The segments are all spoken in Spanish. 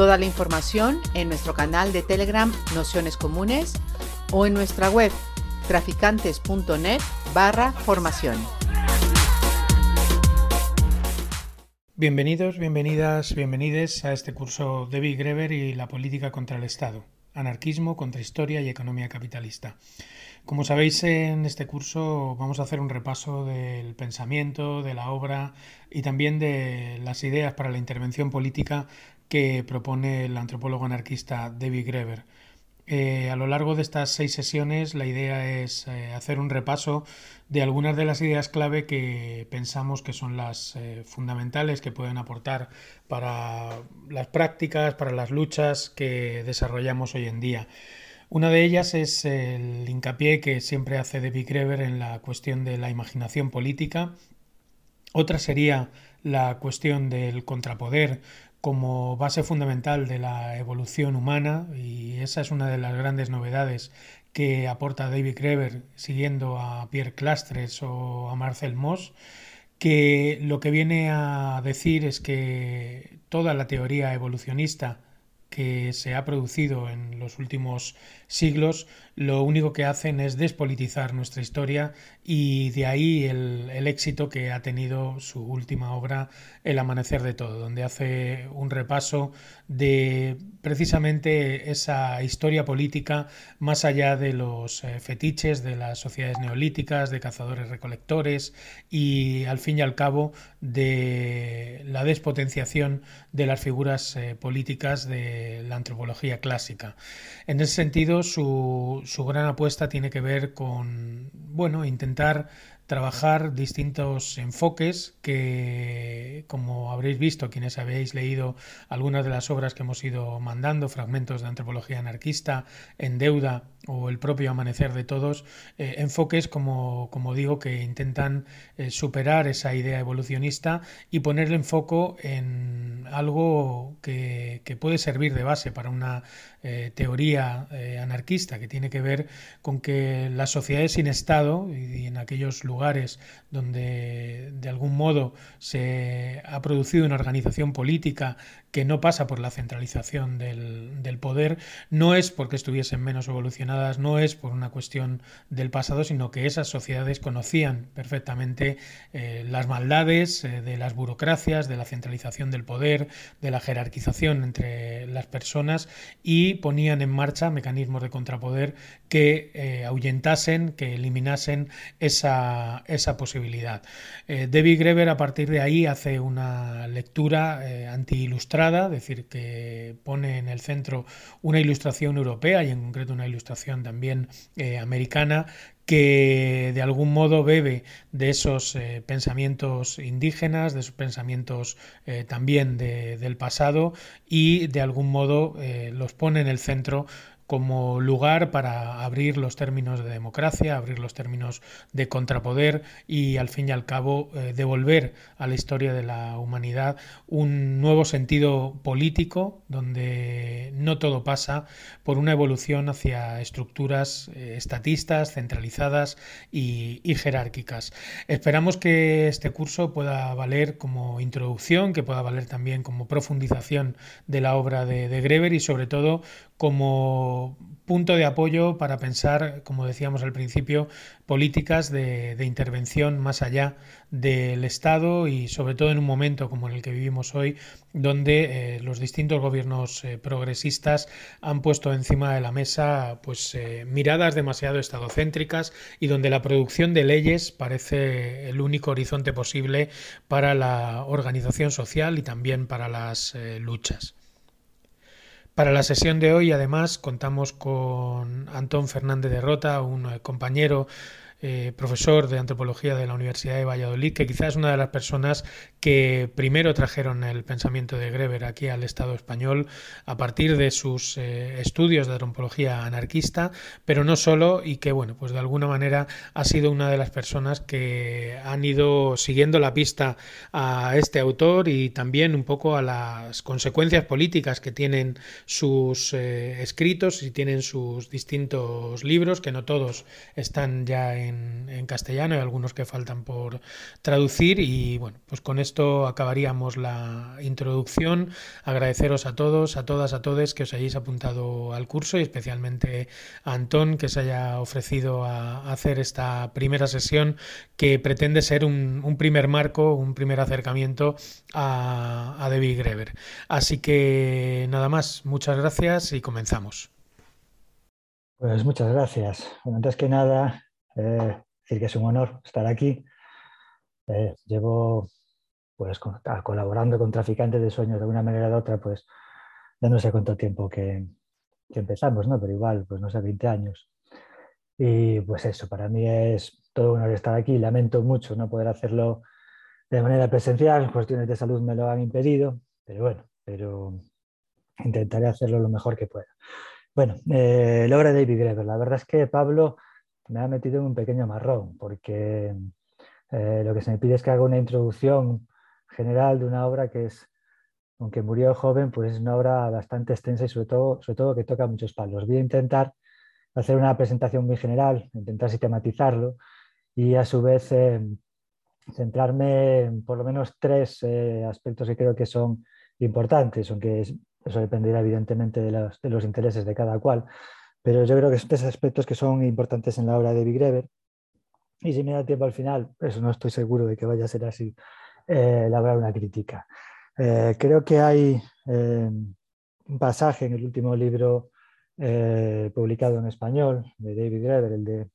Toda la información en nuestro canal de Telegram Nociones Comunes o en nuestra web traficantes.net barra formación. Bienvenidos, bienvenidas, bienvenides a este curso de Greber y la política contra el Estado, anarquismo contra historia y economía capitalista. Como sabéis, en este curso vamos a hacer un repaso del pensamiento, de la obra y también de las ideas para la intervención política que propone el antropólogo anarquista David Greber. Eh, a lo largo de estas seis sesiones la idea es eh, hacer un repaso de algunas de las ideas clave que pensamos que son las eh, fundamentales que pueden aportar para las prácticas, para las luchas que desarrollamos hoy en día. Una de ellas es el hincapié que siempre hace David Greber en la cuestión de la imaginación política. Otra sería la cuestión del contrapoder como base fundamental de la evolución humana y esa es una de las grandes novedades que aporta David Greber siguiendo a Pierre Clastres o a Marcel Moss que lo que viene a decir es que toda la teoría evolucionista que se ha producido en los últimos siglos lo único que hacen es despolitizar nuestra historia y de ahí el, éxito que ha tenido su última obra El Amanecer de Todo, donde hace un repaso de precisamente esa historia política más allá de los eh, fetiches de las sociedades neolíticas, de cazadores recolectores y al fin y al cabo de la despotenciación de las figuras eh, políticas de la antropología clásica. En ese sentido, su, su gran apuesta tiene que ver con, bueno, intentar trabajar distintos enfoques que, como habréis visto quienes habéis leído algunas de las obras que hemos ido mandando, fragmentos de antropología anarquista, En deuda o el propio amanecer de todos, eh, enfoques, como, como, digo, que intentan eh, superar esa idea evolucionista y poner el foco en algo que, que puede servir de base para una eh, teoría anarquista, que tiene que ver con que las sociedades sin Estado y en aquellos lugares donde de algún modo se ha producido una organización política que no pasa por la centralización del, poder, no es porque estuviesen menos evolucionadas, no es por una cuestión del pasado, sino que esas sociedades conocían perfectamente eh, las maldades eh, de las burocracias, de la centralización del poder, de la jerarquización entre las personas y ponían en marcha mecanismos de contrapoder que eh, ahuyentasen, que eliminasen esa, esa posibilidad. David Greber a partir de ahí hace una lectura anti-ilustrada es decir, que pone en el centro una ilustración europea y en concreto una ilustración también eh, americana que de algún modo bebe de esos eh, pensamientos indígenas, de esos pensamientos eh, también del pasado y de algún modo los pone en el centro como lugar para abrir los términos de democracia, abrir los términos de contrapoder y al fin y al cabo eh, devolver a la historia de la humanidad un nuevo sentido político donde no todo pasa por una evolución hacia estructuras eh, estatistas, centralizadas y, jerárquicas. Esperamos que este curso pueda valer como introducción, que pueda valer también como profundización de la obra de, de Greber y sobre todo como punto de apoyo para pensar, como decíamos al principio, políticas de, intervención más allá del Estado y sobre todo en un momento como en el que vivimos hoy, donde eh, los distintos gobiernos eh, progresistas han puesto encima de la mesa pues eh, miradas demasiado estadocéntricas y donde la producción de leyes parece el único horizonte posible para la organización social y también para las luchas. Para la sesión de hoy, además, contamos con Antón Fernández de Rota, un eh, compañero eh, profesor de antropología de la Universidad de Valladolid, que quizás es una de las personas que primero trajeron el pensamiento de Greber aquí al Estado español a partir de sus eh, estudios de antropología anarquista, pero no solo, y que bueno, pues de alguna manera ha sido una de las personas que han ido siguiendo la pista a este autor y también un poco a las consecuencias políticas que tienen sus eh, escritos y tienen sus distintos libros, que no todos están ya en en, castellano, hay algunos que faltan por traducir y bueno, pues con esto acabaríamos la introducción. Agradeceros a todos, a todas, a todos que os hayáis apuntado al curso y especialmente a Antón que se haya ofrecido a, hacer esta primera sesión que pretende ser un, primer marco, un primer acercamiento a, a David Greber. Así que nada más, muchas gracias y comenzamos. Pues muchas gracias. antes que nada, eh, decir que es un honor estar aquí. Eh, llevo pues colaborando con traficantes de sueños de una manera u otra, pues ya no sé cuánto tiempo que, empezamos, ¿no? Pero igual, pues no sé, 20 años. Y pues eso, para mí es todo un honor estar aquí. Lamento mucho no poder hacerlo de manera presencial, cuestiones de salud me lo han impedido, pero bueno, pero intentaré hacerlo lo mejor que pueda. Bueno, eh, la obra de David Greber. La verdad es que Pablo me ha metido en un pequeño marrón, porque eh, lo que se me pide es que haga una introducción general de una obra que es, aunque murió joven, pues es una obra bastante extensa y sobre todo, sobre todo que toca muchos palos. Voy a intentar hacer una presentación muy general, intentar sistematizarlo y a su vez eh, centrarme en por lo menos tres eh, aspectos que creo que son importantes, aunque eso dependerá evidentemente de los, de los intereses de cada cual. Pero yo creo que son tres aspectos que son importantes en la obra de Big Y si me da tiempo al final, eso no estoy seguro de que vaya a ser así, eh, elaborar una crítica. Eh, creo que hay eh, un pasaje en el último libro publicado en español de David Greber, el, de,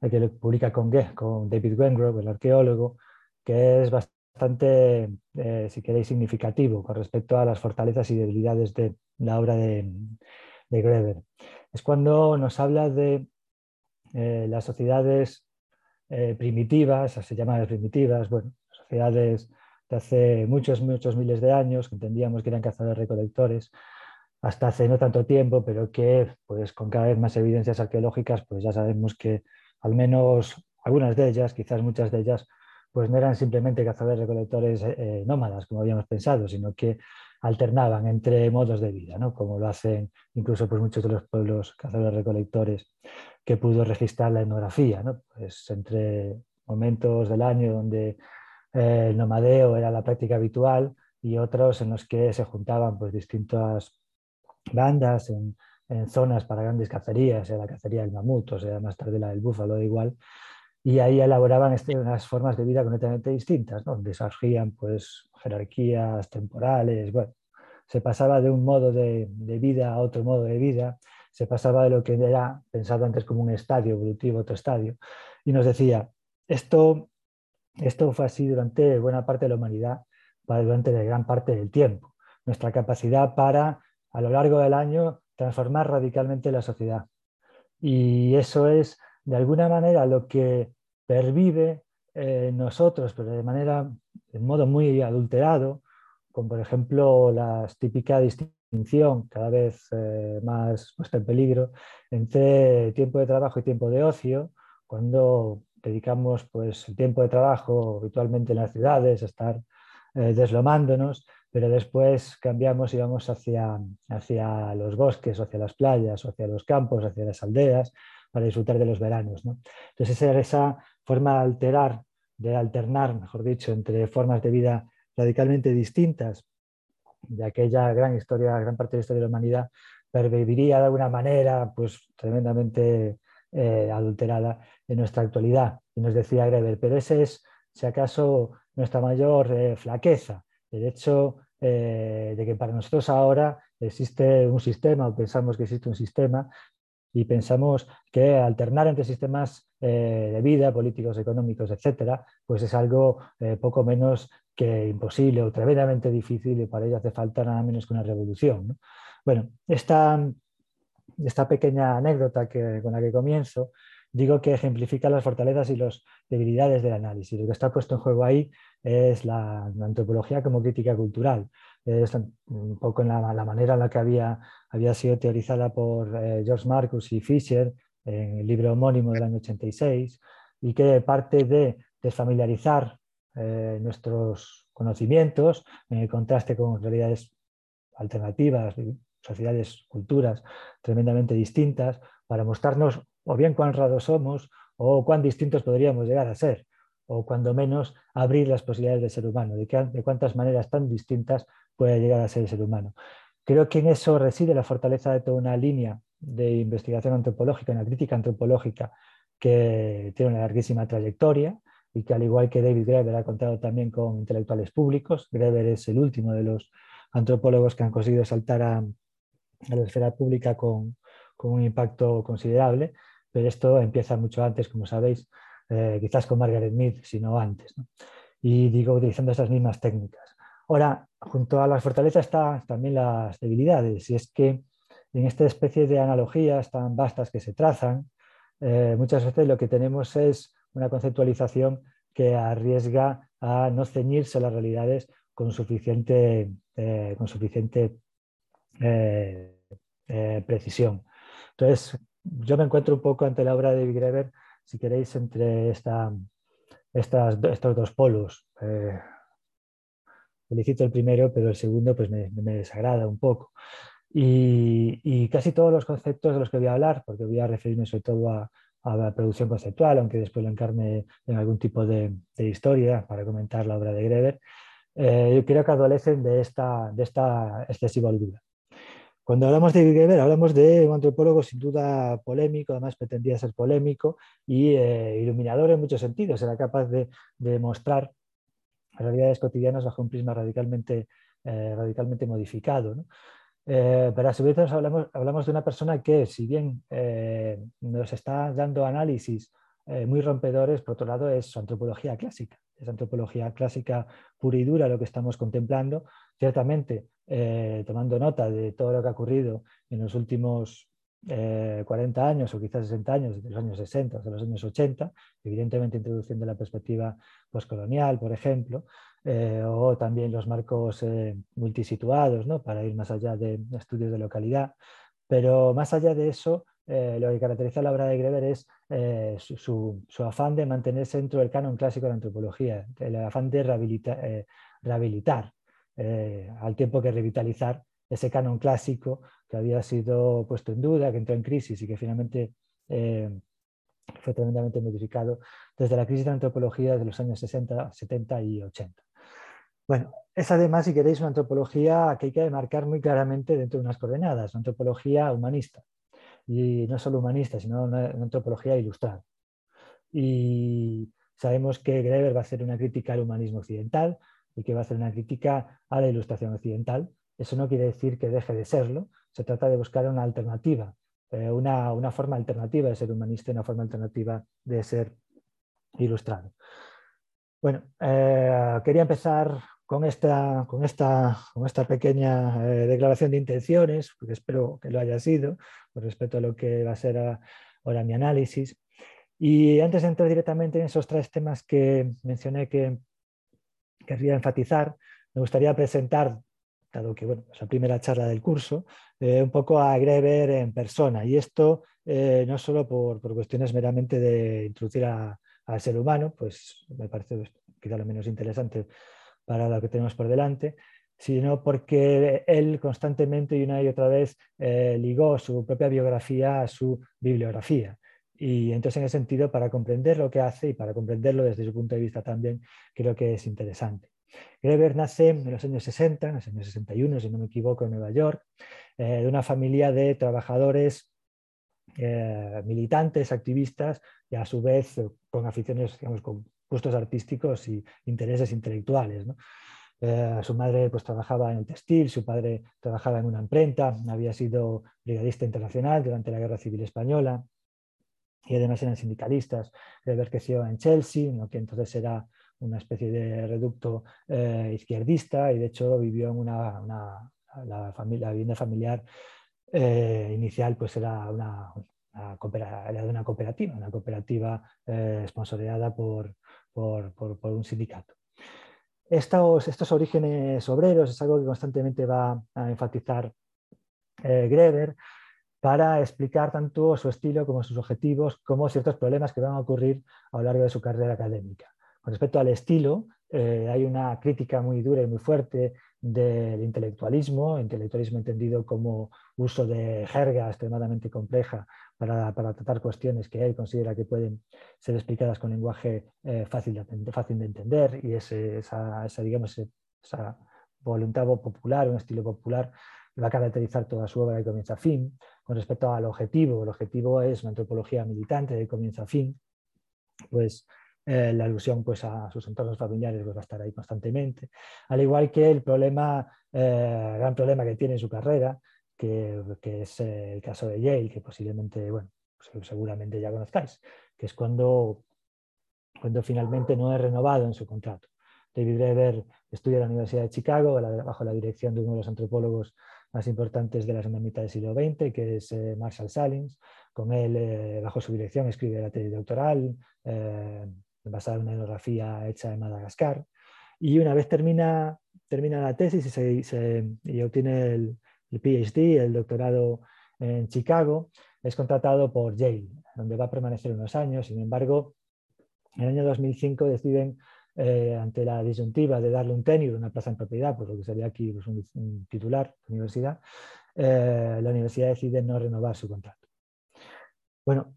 el que lo publica con, con David Wengrove, el arqueólogo, que es bastante, si queréis, significativo con respecto a las fortalezas y debilidades de la obra de, de Greber es cuando nos habla de eh, las sociedades eh, primitivas, se llaman las primitivas, bueno, sociedades de hace muchos, muchos miles de años, que entendíamos que eran cazadores recolectores, hasta hace no tanto tiempo, pero que pues, con cada vez más evidencias arqueológicas, pues ya sabemos que al menos algunas de ellas, quizás muchas de ellas, pues no eran simplemente cazadores recolectores eh, nómadas, como habíamos pensado, sino que alternaban entre modos de vida, ¿no? como lo hacen incluso pues, muchos de los pueblos cazadores recolectores que pudo registrar la etnografía, ¿no? pues entre momentos del año donde eh, el nomadeo era la práctica habitual y otros en los que se juntaban pues, distintas bandas en, zonas para grandes cacerías, era la cacería del mamut, o sea, más tarde la del búfalo, igual, y ahí elaboraban este, unas formas de vida completamente distintas, donde surgían pues, jerarquías temporales, bueno, se pasaba de un modo de, vida a otro modo de vida, se pasaba de lo que era pensado antes como un estadio evolutivo, otro estadio, y nos decía, esto, esto fue así durante buena parte de la humanidad, durante gran parte del tiempo, nuestra capacidad para, a lo largo del año, transformar radicalmente la sociedad. Y eso es de alguna manera lo que pervive en nosotros, pero de manera, de modo muy adulterado, con por ejemplo la típica distinción cada vez eh, más puesta en peligro entre tiempo de trabajo y tiempo de ocio, cuando dedicamos pues, el tiempo de trabajo habitualmente en las ciudades a estar eh, deslomándonos, pero después cambiamos y vamos hacia, hacia los bosques, hacia las playas, hacia los campos, hacia las aldeas, para disfrutar de los veranos. ¿no? Entonces, esa, forma de alterar, de alternar, mejor dicho, entre formas de vida radicalmente distintas de aquella gran historia, gran parte de la historia de la humanidad, perviviría de alguna manera pues, tremendamente eh, adulterada en nuestra actualidad. Y nos decía Greber, pero ese es, si acaso, nuestra mayor eh, flaqueza, el hecho eh, de que para nosotros ahora existe un sistema, o pensamos que existe un sistema, y pensamos que alternar entre sistemas de vida, políticos, económicos, etcétera, pues es algo poco menos que imposible o tremendamente difícil y para ello hace falta nada menos que una revolución. Bueno, esta, esta pequeña anécdota que, con la que comienzo digo que ejemplifica las fortalezas y las debilidades del análisis. Lo que está puesto en juego ahí es la, antropología como crítica cultural. Es un poco en la, manera en la que había, había sido teorizada por eh, George Marcus y Fisher en el libro homónimo del año 86 y que parte de desfamiliarizar eh, nuestros conocimientos en el contraste con realidades alternativas, sociedades, culturas tremendamente distintas, para mostrarnos o bien cuán raros somos o cuán distintos podríamos llegar a ser, o cuando menos abrir las posibilidades del ser humano, de, de cuántas maneras tan distintas puede llegar a ser el ser humano. Creo que en eso reside la fortaleza de toda una línea de investigación antropológica, una crítica antropológica que tiene una larguísima trayectoria y que al igual que David Graeber ha contado también con intelectuales públicos, Graeber es el último de los antropólogos que han conseguido saltar a, la esfera pública con, un impacto considerable, pero esto empieza mucho antes, como sabéis, eh, quizás con Margaret Mead, sino antes. Y digo, utilizando esas mismas técnicas. Ahora, junto a las fortalezas están también las debilidades, y es que en esta especie de analogías tan vastas que se trazan, eh, muchas veces lo que tenemos es una conceptualización que arriesga a no ceñirse a las realidades con suficiente, eh, con suficiente eh, precisión. Entonces, yo me encuentro un poco ante la obra de David Greber, si queréis, entre esta, estas, estos dos polos. Felicito el primero, pero el segundo pues, me, me desagrada un poco. Y, casi todos los conceptos de los que voy a hablar, porque voy a referirme sobre todo a, la producción conceptual, aunque después lo encarne en algún tipo de, historia para comentar la obra de Greber, eh, yo creo que adolecen de esta, de esta excesiva holgura. Cuando hablamos de Greber, hablamos de un antropólogo sin duda polémico, además pretendía ser polémico y eh, iluminador en muchos sentidos. Era capaz de, de mostrar realidades cotidianas bajo un prisma radicalmente, eh, radicalmente modificado. Eh, pero a su vez hablamos, hablamos, de una persona que, si bien eh, nos está dando análisis muy rompedores, por otro lado es su antropología clásica, es antropología clásica pura y dura lo que estamos contemplando, ciertamente tomando nota de todo lo que ha ocurrido en los últimos 40 años o quizás 60 años, de los años 60 de los años 80, evidentemente introduciendo la perspectiva postcolonial, por ejemplo, eh, o también los marcos eh, multisituados, ¿no? para ir más allá de estudios de localidad. Pero más allá de eso, eh, lo que caracteriza la obra de Greber es su, afán de mantenerse dentro del canon clásico de la antropología, el afán de rehabilitar, al tiempo que revitalizar ese canon clásico que había sido puesto en duda, que entró en crisis y que finalmente fue tremendamente modificado desde la crisis de antropología de los años 60, 70 y 80. Bueno, es además, si queréis, una antropología que hay que marcar muy claramente dentro de unas coordenadas, una antropología humanista. Y no solo humanista, sino una, antropología ilustrada. Y sabemos que Greber va a hacer una crítica al humanismo occidental y que va a hacer una crítica a la ilustración occidental. Eso no quiere decir que deje de serlo, se trata de buscar una alternativa, eh, una, forma alternativa de ser humanista y una forma alternativa de ser ilustrado. Bueno, eh, quería empezar con esta, con esta, con esta pequeña eh, declaración de intenciones, porque espero que lo haya sido, con respecto a lo que va a ser ahora mi análisis. Y antes de entrar directamente en esos tres temas que mencioné que querría enfatizar, me gustaría presentar, dado que bueno, es la primera charla del curso, eh, un poco a Greber en persona. Y esto eh, no solo por, por, cuestiones meramente de introducir al ser humano, pues me parece quizá lo menos interesante para lo que tenemos por delante, sino porque él constantemente y una y otra vez eh, ligó su propia biografía a su bibliografía. Y entonces, en ese sentido, para comprender lo que hace y para comprenderlo desde su punto de vista también, creo que es interesante. Greber nace en los años 60, en los años 61, si no me equivoco, en Nueva York, eh, de una familia de trabajadores eh, militantes, activistas y a su vez con aficiones, digamos, con gustos artísticos y intereses intelectuales. Eh, su madre pues, trabajaba en el textil, su padre trabajaba en una imprenta, había sido brigadista internacional durante la Guerra Civil Española y además eran sindicalistas. Weber creció en Chelsea, lo que entonces era una especie de reducto eh, izquierdista y de hecho vivió en una, la, vivienda familiar eh, inicial pues era una, era de una cooperativa, una cooperativa eh, por, por, un sindicato. Estos, estos, orígenes obreros es algo que constantemente va a enfatizar eh, Greber para explicar tanto su estilo como sus objetivos, como ciertos problemas que van a ocurrir a lo largo de su carrera académica. Con respecto al estilo, eh, hay una crítica muy dura y muy fuerte del intelectualismo, intelectualismo entendido como uso de jerga extremadamente compleja para, tratar cuestiones que él considera que pueden ser explicadas con lenguaje eh, fácil, de, entender y esa, digamos, esa voluntad popular, un estilo popular va a caracterizar toda su obra de comienzo a fin. Con respecto al objetivo, el objetivo es una antropología militante de comienzo a fin, pues eh, la alusión pues, a sus entornos familiares pues, va a estar ahí constantemente. Al igual que el problema, eh, gran problema que tiene en su carrera, que, es el caso de Yale, que posiblemente, bueno, seguramente ya conozcáis, que es cuando, cuando finalmente no es renovado en su contrato. David Reber estudia en la Universidad de Chicago bajo la dirección de uno de los antropólogos más importantes de la segunda mitad del siglo XX, que es eh, Marshall Salins. Con él, bajo su dirección, escribe la tesis doctoral, basada en una etnografía hecha en Madagascar. Y una vez termina, termina la tesis y, se, obtiene el, PhD, el doctorado en Chicago, es contratado por Yale, donde va a permanecer unos años. Sin embargo, en el año 2005 deciden, eh, ante la disyuntiva de darle un tenure, una plaza en propiedad, pues lo que sería aquí pues, un, titular de universidad, eh, la universidad decide no renovar su contrato. Bueno,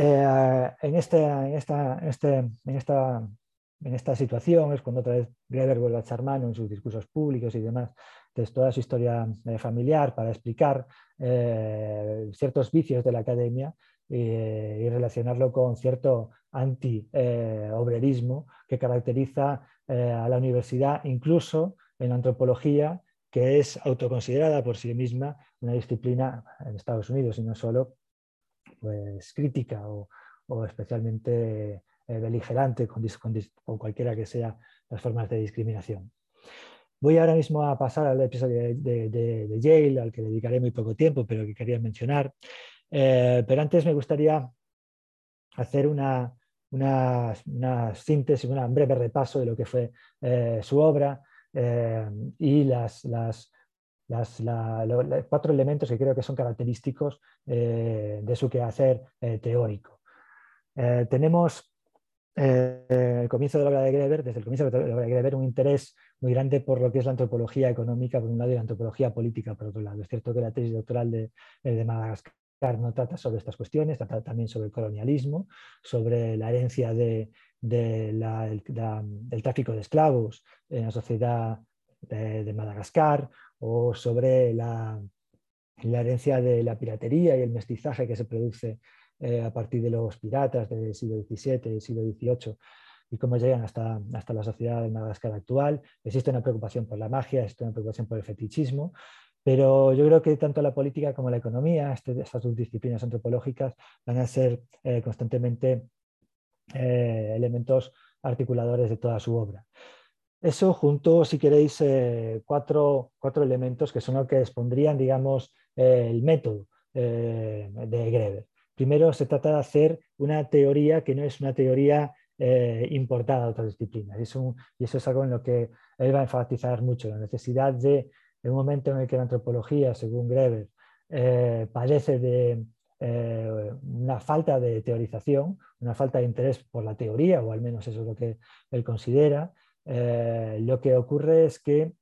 eh, en, este, este, en, esta, situación es cuando otra vez Greber vuelve a echar mano en sus discursos públicos y demás. De toda su historia eh, familiar para explicar eh, ciertos vicios de la academia y relacionarlo con cierto anti-obrerismo que caracteriza a la universidad, incluso en antropología, que es autoconsiderada por sí misma una disciplina en Estados Unidos y no solo pues, crítica o, especialmente eh, beligerante con, cualquiera que sea las formas de discriminación. Voy ahora mismo a pasar al episodio de, Yale, al que dedicaré muy poco tiempo, pero que quería mencionar. Eh, pero antes me gustaría hacer una, síntesis, un breve repaso de lo que fue eh, su obra y las, las, las, cuatro elementos que creo que son característicos eh, de su quehacer eh, teórico. Eh, tenemos el comienzo de la obra de Greber, desde el comienzo de la obra de Greber, un interés muy grande por lo que es la antropología económica por un lado y la antropología política por otro lado. Es cierto que la tesis doctoral de, de Madagascar no trata sobre estas cuestiones, trata también sobre el colonialismo, sobre la herencia de, del tráfico de esclavos en la sociedad de Madagascar o sobre la, herencia de la piratería y el mestizaje que se produce eh, a partir de los piratas del siglo XVII y siglo XVIII y cómo llegan hasta, hasta la sociedad de Madagascar actual. Existe una preocupación por la magia, existe una preocupación por el fetichismo, pero yo creo que tanto la política como la economía, este, estas dos disciplinas antropológicas, van a ser eh, constantemente eh, elementos articuladores de toda su obra. Eso junto, si queréis, eh, cuatro, elementos que son los que expondrían, digamos, eh, el método eh, de Greber. Primero, se trata de hacer una teoría que no es una teoría importada a otras disciplinas. Y eso, y eso es algo en lo que él va a enfatizar mucho, la necesidad de, en un momento en el que la antropología, según Greber, padece de una falta de teorización, una falta de interés por la teoría, o al menos eso es lo que él considera, eh, lo que ocurre es que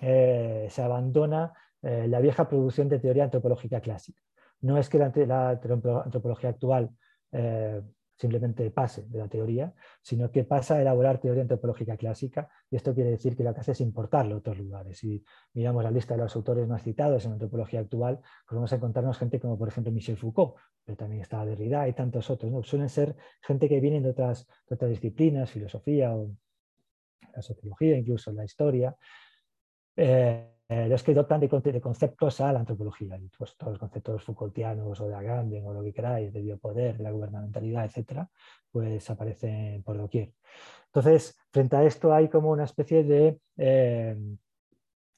eh, se abandona eh, la vieja producción de teoría antropológica clásica. No es que la, antropología actual simplemente pase de la teoría, sino que pasa a elaborar teoría antropológica clásica, y esto quiere decir que lo que hace es importarlo a otros lugares. Si miramos la lista de los autores más citados en antropología actual, pues vamos a encontrarnos gente como, por ejemplo, Michel Foucault, pero también está Derrida y tantos otros. ¿no? Suelen ser gente que vienen de otras, de otras disciplinas, filosofía o la sociología, incluso la historia, eh, los que dotan de, de, conceptos a la antropología. Y pues, todos los conceptos Foucaultianos o de Agamben o lo que queráis, de biopoder, de la gubernamentalidad, etcétera, pues aparecen por doquier. Entonces, frente a esto hay como una especie de eh,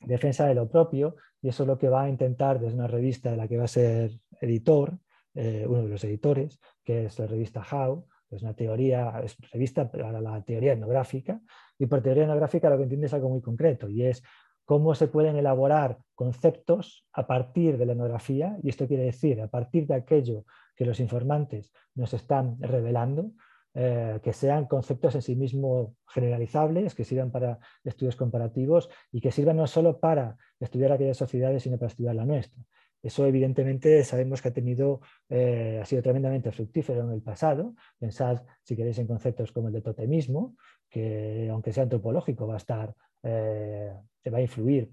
defensa de lo propio, y eso es lo que va a intentar desde una revista de la que va a ser editor, uno de los editores, que es la revista How, es una teoría, es revista para la teoría etnográfica, y por teoría etnográfica lo que entiende es algo muy concreto, y es cómo se pueden elaborar conceptos a partir de la etnografía, y esto quiere decir, a partir de aquello que los informantes nos están revelando, eh, que sean conceptos en sí mismos generalizables, que sirvan para estudios comparativos y que sirvan no solo para estudiar aquellas sociedades, sino para estudiar la nuestra. Eso evidentemente sabemos que ha, tenido, eh, ha sido tremendamente fructífero en el pasado. Pensad, si queréis, en conceptos como el de totemismo, que aunque sea antropológico va a estar, eh, va a influir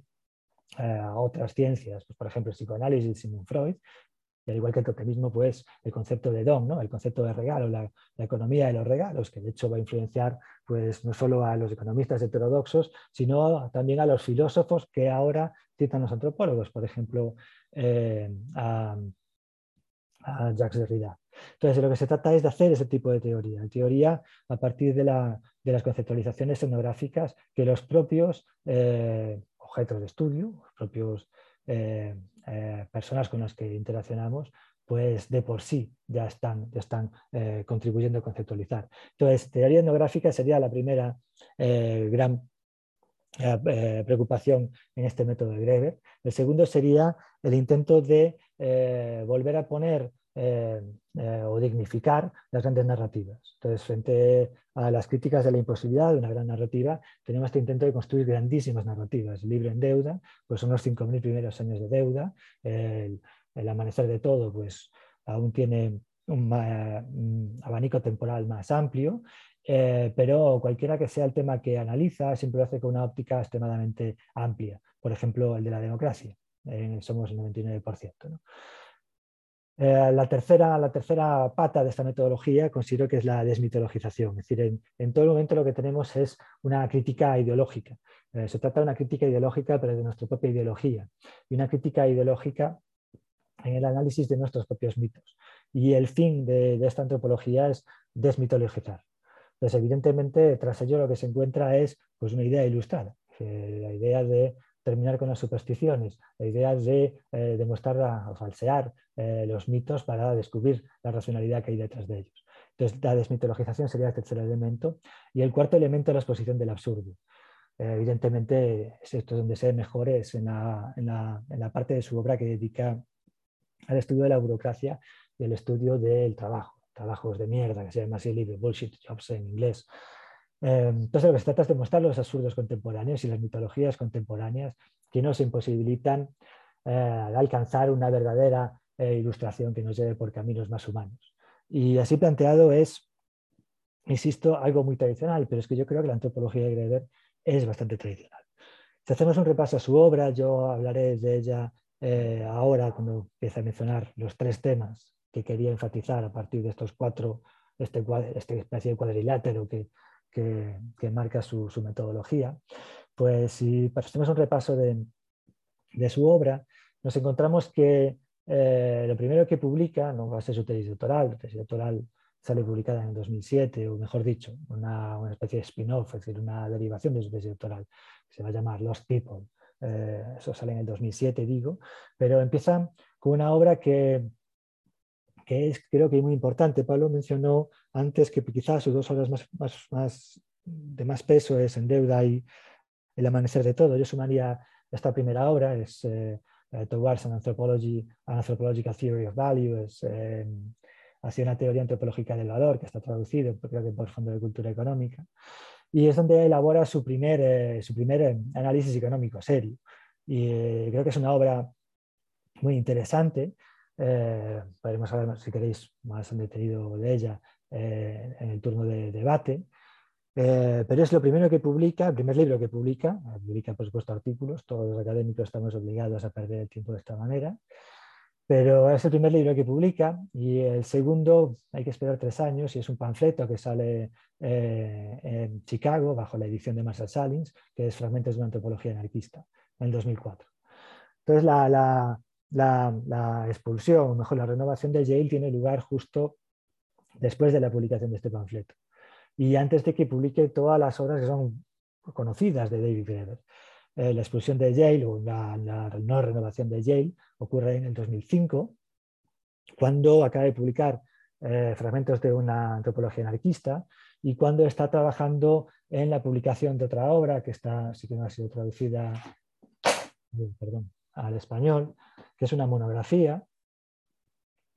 a otras ciencias, pues, por ejemplo el psicoanálisis, Sigmund Freud, y al igual que el totemismo, pues el concepto de don, ¿no? el concepto de regalo, la, economía de los regalos, que de hecho va a influenciar pues, no solo a los economistas heterodoxos, sino también a los filósofos que ahora citan los antropólogos, por ejemplo, eh, a, Jacques Derrida. Entonces, de lo que se trata es de hacer ese tipo de teoría, teoría a partir de, las conceptualizaciones etnográficas que los propios eh, objetos de estudio, los propios eh, eh, personas con las que interaccionamos, pues de por sí ya están, están eh, contribuyendo a conceptualizar. Entonces, teoría etnográfica sería la primera gran preocupación en este método de Greber. El segundo sería el intento de volver a poner eh, eh, o dignificar las grandes narrativas. Entonces, frente a las críticas de la imposibilidad de una gran narrativa, tenemos este intento de construir grandísimas narrativas. El libro en deuda, pues son los 5.000 primeros años de deuda. El, amanecer de todo, pues aún tiene un, abanico temporal más amplio, eh, pero cualquiera que sea el tema que analiza, siempre lo hace con una óptica extremadamente amplia. Por ejemplo, el de la democracia. somos el 99%. ¿no? Eh, la, tercera, la tercera pata de esta metodología considero que es la desmitologización. Es decir, en, todo momento lo que tenemos es una crítica ideológica. Eh, se trata de una crítica ideológica, pero de nuestra propia ideología. Y una crítica ideológica en el análisis de nuestros propios mitos. Y el fin de, esta antropología es desmitologizar. Entonces, evidentemente, tras ello lo que se encuentra es pues, una idea ilustrada. la idea de terminar con las supersticiones. La idea de eh, demostrar o falsear eh, los mitos para descubrir la racionalidad que hay detrás de ellos. Entonces, la desmitologización sería el tercer elemento. Y el cuarto elemento es la exposición del absurdo. Eh, evidentemente, es esto donde se mejor es en la, en, la, en la parte de su obra que dedica al estudio de la burocracia y el estudio del trabajo. Trabajos de mierda, que se llama así el libro, bullshit jobs en inglés. Eh, entonces, lo que se trata es de mostrar los absurdos contemporáneos y las mitologías contemporáneas que nos imposibilitan eh, alcanzar una verdadera eh, ilustración que nos lleve por caminos más humanos. Y así planteado es, insisto, algo muy tradicional, pero es que yo creo que la antropología de Greber es bastante tradicional. Si hacemos un repaso a su obra, yo hablaré de ella ahora cuando empiece a mencionar los tres temas que quería enfatizar a partir de estos cuatro, este, este especie de cuadrilátero que que, marca su, metodología, pues si hacemos un repaso de, su obra, nos encontramos que eh, lo primero que publica, no va a ser su tesis doctoral, la tesis doctoral sale publicada en el 2007, o mejor dicho, una, especie de spin-off, es decir, una derivación de su tesis doctoral, que se va a llamar Lost People. Eh, eso sale en el 2007, digo, pero empieza con una obra que, que es creo que muy importante. Pablo mencionó antes que quizás sus dos obras más, de más peso es En deuda y El amanecer de todo. Yo sumaría esta primera obra, es eh, eh, Towards an, Anthropology, an Anthropological Theory of Value, es eh, hacia una teoría antropológica del valor, que está traducido, creo que por Fondo de Cultura Económica, y es donde elabora su primer, su primer análisis económico serio. Y creo que es una obra muy interesante, eh, podremos hablar, si queréis, más en detenido de ella eh, en el turno de debate. Eh, pero es lo primero que publica, el primer libro que publica, publica por supuesto artículos, todos los académicos estamos obligados a perder el tiempo de esta manera, pero es el primer libro que publica y el segundo hay que esperar tres años y es un panfleto que sale en Chicago bajo la edición de Marshall Salins, que es Fragmentos de una antropología anarquista, en el 2004. Entonces la, la, expulsión, o mejor, la renovación de Yale tiene lugar justo después de la publicación de este panfleto y antes de que publique todas las obras que son conocidas de David Graeber. Eh, la expulsión de Yale o la, no renovación de Yale ocurre en el 2005 cuando acaba de publicar fragmentos de una antropología anarquista y cuando está trabajando en la publicación de otra obra que está, sí que no ha sido traducida perdón, al español, que es una monografía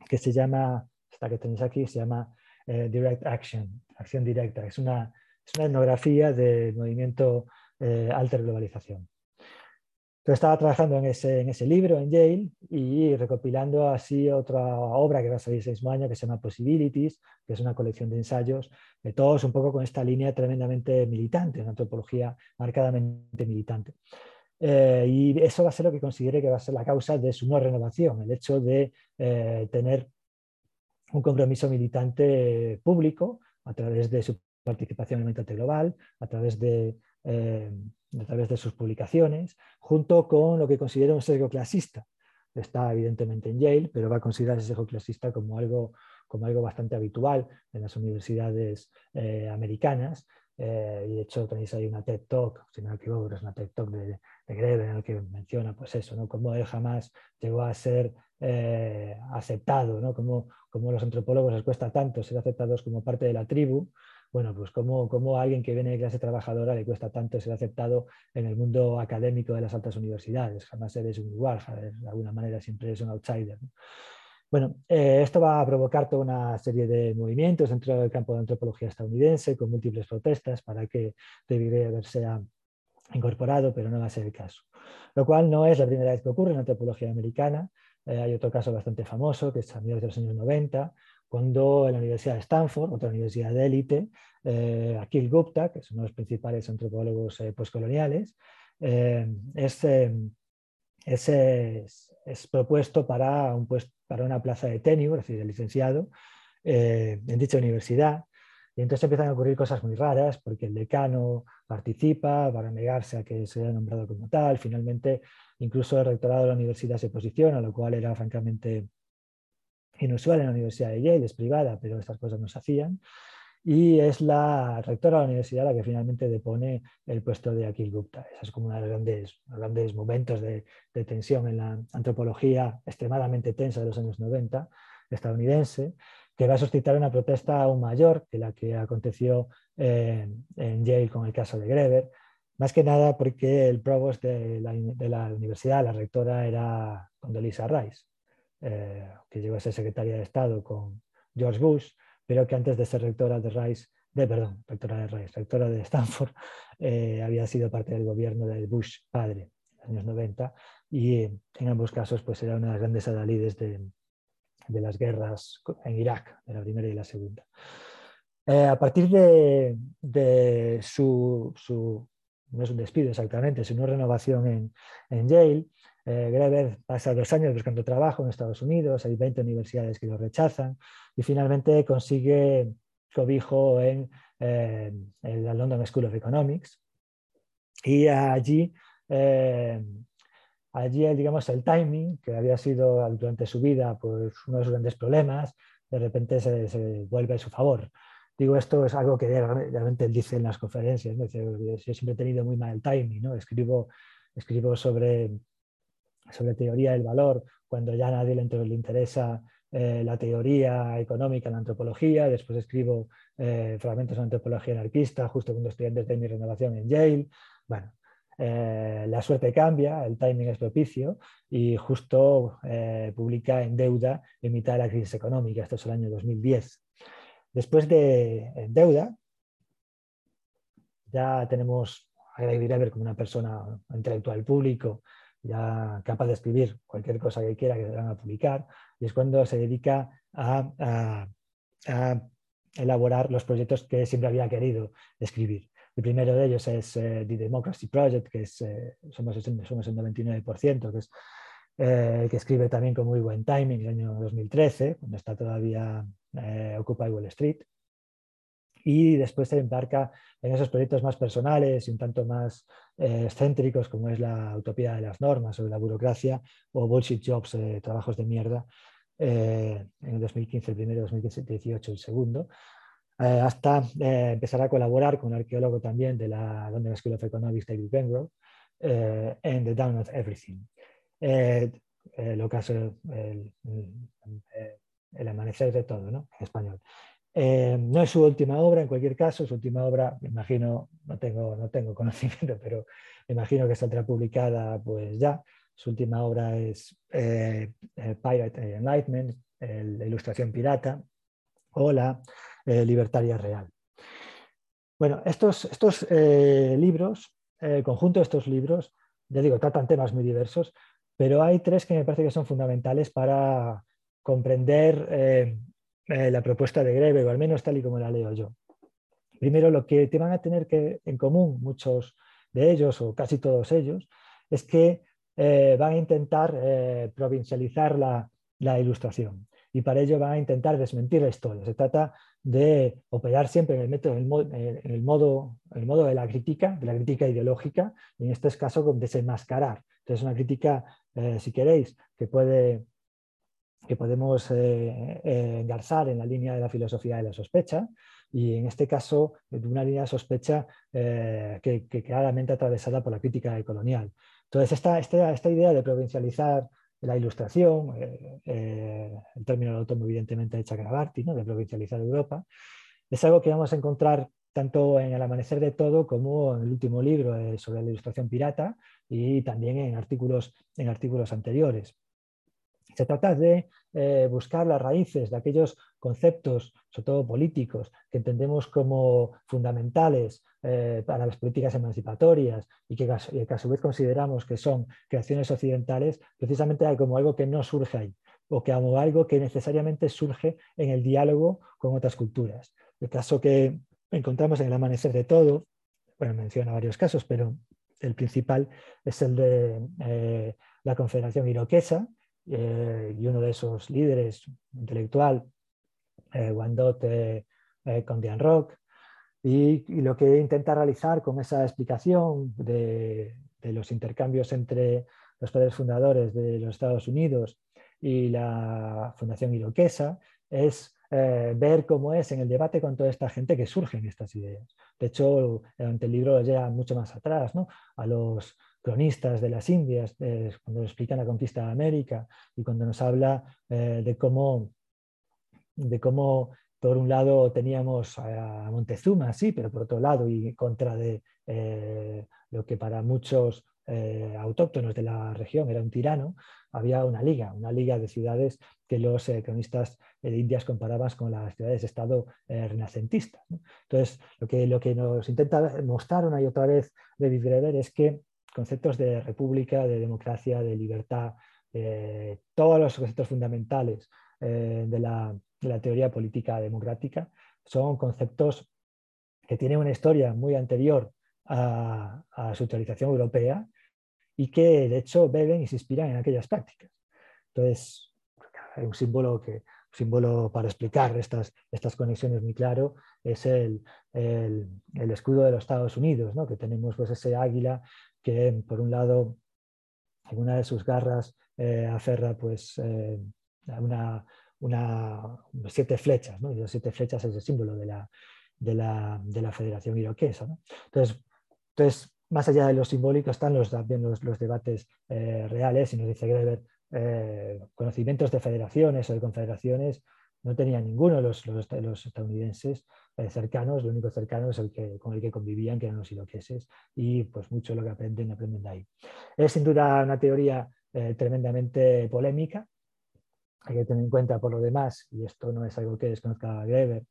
que se llama, esta que tenéis aquí, se llama Direct Action, acción directa. Es una, es una etnografía del movimiento eh, Alter Globalización. Entonces estaba trabajando en ese, en ese, libro en Yale y recopilando así otra obra que va a salir ese mismo año que se llama Possibilities, que es una colección de ensayos, de todos un poco con esta línea tremendamente militante, una antropología marcadamente militante. Eh, y eso va a ser lo que considere que va a ser la causa de su no renovación, el hecho de eh, tener un compromiso militante público a través de su participación en el militante global, a través de eh, a través de sus publicaciones, junto con lo que considera un sesgo clasista. Está evidentemente en Yale, pero va a considerar ese sesgo clasista como algo, como algo bastante habitual en las universidades eh, americanas. Eh, y de hecho tenéis ahí una TED Talk, si no me equivoco, es una TED Talk de, de Greber en el que menciona pues eso, ¿no? cómo él jamás llegó a ser aceptado, ¿no? Cómo, cómo, los antropólogos les cuesta tanto ser aceptados como parte de la tribu, bueno, pues como, a alguien que viene de clase trabajadora le cuesta tanto ser aceptado en el mundo académico de las altas universidades. Jamás eres un igual, de alguna manera siempre eres un outsider. Bueno, eh, esto va a provocar toda una serie de movimientos dentro del campo de antropología estadounidense, con múltiples protestas para que David Graeber sea incorporado, pero no va a ser el caso. Lo cual no es la primera vez que ocurre en antropología americana. Eh, hay otro caso bastante famoso, que es a mediados de los años 90, cuando en la Universidad de Stanford, otra universidad de élite, eh, Akil Gupta, que es uno de los principales antropólogos eh, postcoloniales, eh, es, es, propuesto para, un para una plaza de tenure, es decir, de licenciado, en dicha universidad. Y entonces empiezan a ocurrir cosas muy raras porque el decano participa para negarse a que sea nombrado como tal. Finalmente, incluso el rectorado de la universidad se posiciona, lo cual era francamente inusual en la Universidad de Yale, es privada, pero estas cosas no se hacían. Y es la rectora de la universidad la que finalmente depone el puesto de Akil Gupta. Ese es como uno de los grandes, grandes momentos de, tensión en la antropología extremadamente tensa de los años 90 estadounidense, que va a suscitar una protesta aún mayor que la que aconteció eh, en Yale con el caso de Greber, más que nada porque el provost de la, de la universidad, la rectora, era Condoleezza Rice, eh, que llegó a ser secretaria de Estado con George Bush, pero que antes de ser rectora de Rice, de, perdón, rectora de Rice, rectora de Stanford, eh, había sido parte del gobierno del Bush padre en los años 90 y en ambos casos pues era una de las grandes adalides de, de las guerras en Irak, de la primera y la segunda. Eh, a partir de, de su, su, no es un despido exactamente, sino una renovación en, en Yale, eh, Greber pasa dos años buscando trabajo en Estados Unidos, hay 20 universidades que lo rechazan y finalmente consigue cobijo en, eh, la London School of Economics y allí, eh, allí digamos, el timing, que había sido durante su vida pues, uno de sus grandes problemas, de repente se, vuelve a su favor. Digo, esto es algo que realmente él dice en las conferencias. ¿no? yo siempre he tenido muy mal timing. ¿no? Escribo, escribo sobre sobre teoría del valor, cuando ya a nadie le, interesa eh, la teoría económica, la antropología. Después escribo eh, fragmentos de antropología anarquista, justo cuando estoy antes de mi renovación en Yale. Bueno, eh, la suerte cambia, el timing es propicio y justo publica En deuda en mitad de la crisis económica. Esto es el año 2010. Después de En deuda, ya tenemos a Greg Greber como una persona intelectual público ya capaz de escribir cualquier cosa que quiera que se van a publicar, y es cuando se dedica a, elaborar los proyectos que siempre había querido escribir. El primero de ellos es eh, The Democracy Project, que es, eh, somos, somos, el 99%, que es eh, que escribe también con muy buen timing, el año 2013, cuando está todavía Occupy Wall Street y después se embarca en esos proyectos más personales y un tanto más eh, excéntricos como es la utopía de las normas sobre la burocracia o bullshit jobs, eh, trabajos de mierda, eh, en el 2015 el primero, 2018 el segundo, hasta empezar a colaborar con un arqueólogo también de la London School of Economics, David Bengrove, en The Down of Everything. el ocaso, el, el, amanecer de todo, ¿no? En español. Eh, no es su última obra, en cualquier caso, su última obra, me imagino, no tengo, no tengo conocimiento, pero me imagino que saldrá publicada pues ya. Su última obra es eh, eh, Pirate Enlightenment, la ilustración pirata, o la libertaria real. Bueno, estos, estos libros, el conjunto de estos libros, ya digo, tratan temas muy diversos, pero hay tres que me parece que son fundamentales para comprender eh, la propuesta de Greve, o al menos tal y como la leo yo. Primero, lo que te van a tener que, en común muchos de ellos, o casi todos ellos, es que eh, van a intentar eh, provincializar la, ilustración y para ello van a intentar desmentir la historia. Se trata de operar siempre en el, método, en el, modo, el modo de la crítica, de la crítica ideológica, y en este caso con desenmascarar. Entonces, una crítica, si queréis, que puede que podemos eh, eh, engarzar en la línea de la filosofía de la sospecha y en este caso de una línea de sospecha eh, que, claramente atravesada por la crítica colonial. Entonces, esta, esta, idea de provincializar la ilustración, el término lo tomo evidentemente de Chakrabarti, ¿no? de provincializar Europa, es algo que vamos a encontrar tanto en El Amanecer de Todo como en el último libro sobre la ilustración pirata y también en artículos, en artículos anteriores. Se trata de eh, buscar las raíces de aquellos conceptos, sobre todo políticos, que entendemos como fundamentales eh, para las políticas emancipatorias y que, a su vez consideramos que son creaciones occidentales, precisamente como algo que no surge ahí o que como algo que necesariamente surge en el diálogo con otras culturas. El caso que encontramos en el amanecer de todo, bueno, menciona varios casos, pero el principal es el de eh, la Confederación Iroquesa, eh, y uno de esos líderes intelectual, eh, Wandot eh, eh Condian Rock, y, lo que intenta realizar con esa explicación de, los intercambios entre los padres fundadores de los Estados Unidos y la Fundación Iroquesa es ver cómo es en el debate con toda esta gente que surgen estas ideas. De hecho, ante el libro lo lleva mucho más atrás, ¿no? a los cronistas de las Indias, cuando nos explican la conquista de América y cuando nos habla eh, de, cómo, de cómo, por un lado, teníamos a Montezuma, sí, pero por otro lado, y contra de eh, lo que para muchos eh, autóctonos de la región era un tirano, había una liga, una liga de ciudades que los cronistas de Indias comparaban con las ciudades-estado renacentistas. Entonces, lo que, lo que nos intenta mostrar una y otra vez David Greber es que conceptos de república, de democracia, de libertad, eh, todos los conceptos fundamentales eh, de, la, teoría política democrática son conceptos que tienen una historia muy anterior a, su utilización europea y que de hecho beben y se inspiran en aquellas prácticas. Entonces, hay un símbolo para explicar estas, conexiones muy claro es el, escudo de los Estados Unidos, que tenemos pues, ese águila que por un lado en una de sus garras eh, aferra pues, eh, una, siete flechas, y las siete flechas es el símbolo de la, de la, Federación Iroquesa. Entonces, entonces, más allá de lo simbólico están los, también los, debates eh, reales, y nos dice Greber, conocimientos de federaciones o de confederaciones no tenía ninguno los, los estadounidenses eh, cercanos, lo único cercano es el que, con el que convivían, que eran los iroqueses, y pues mucho lo que aprenden, aprenden de ahí. Es sin duda una teoría eh, tremendamente polémica, hay que tener en cuenta por lo demás, y esto no es algo que desconozca Greber,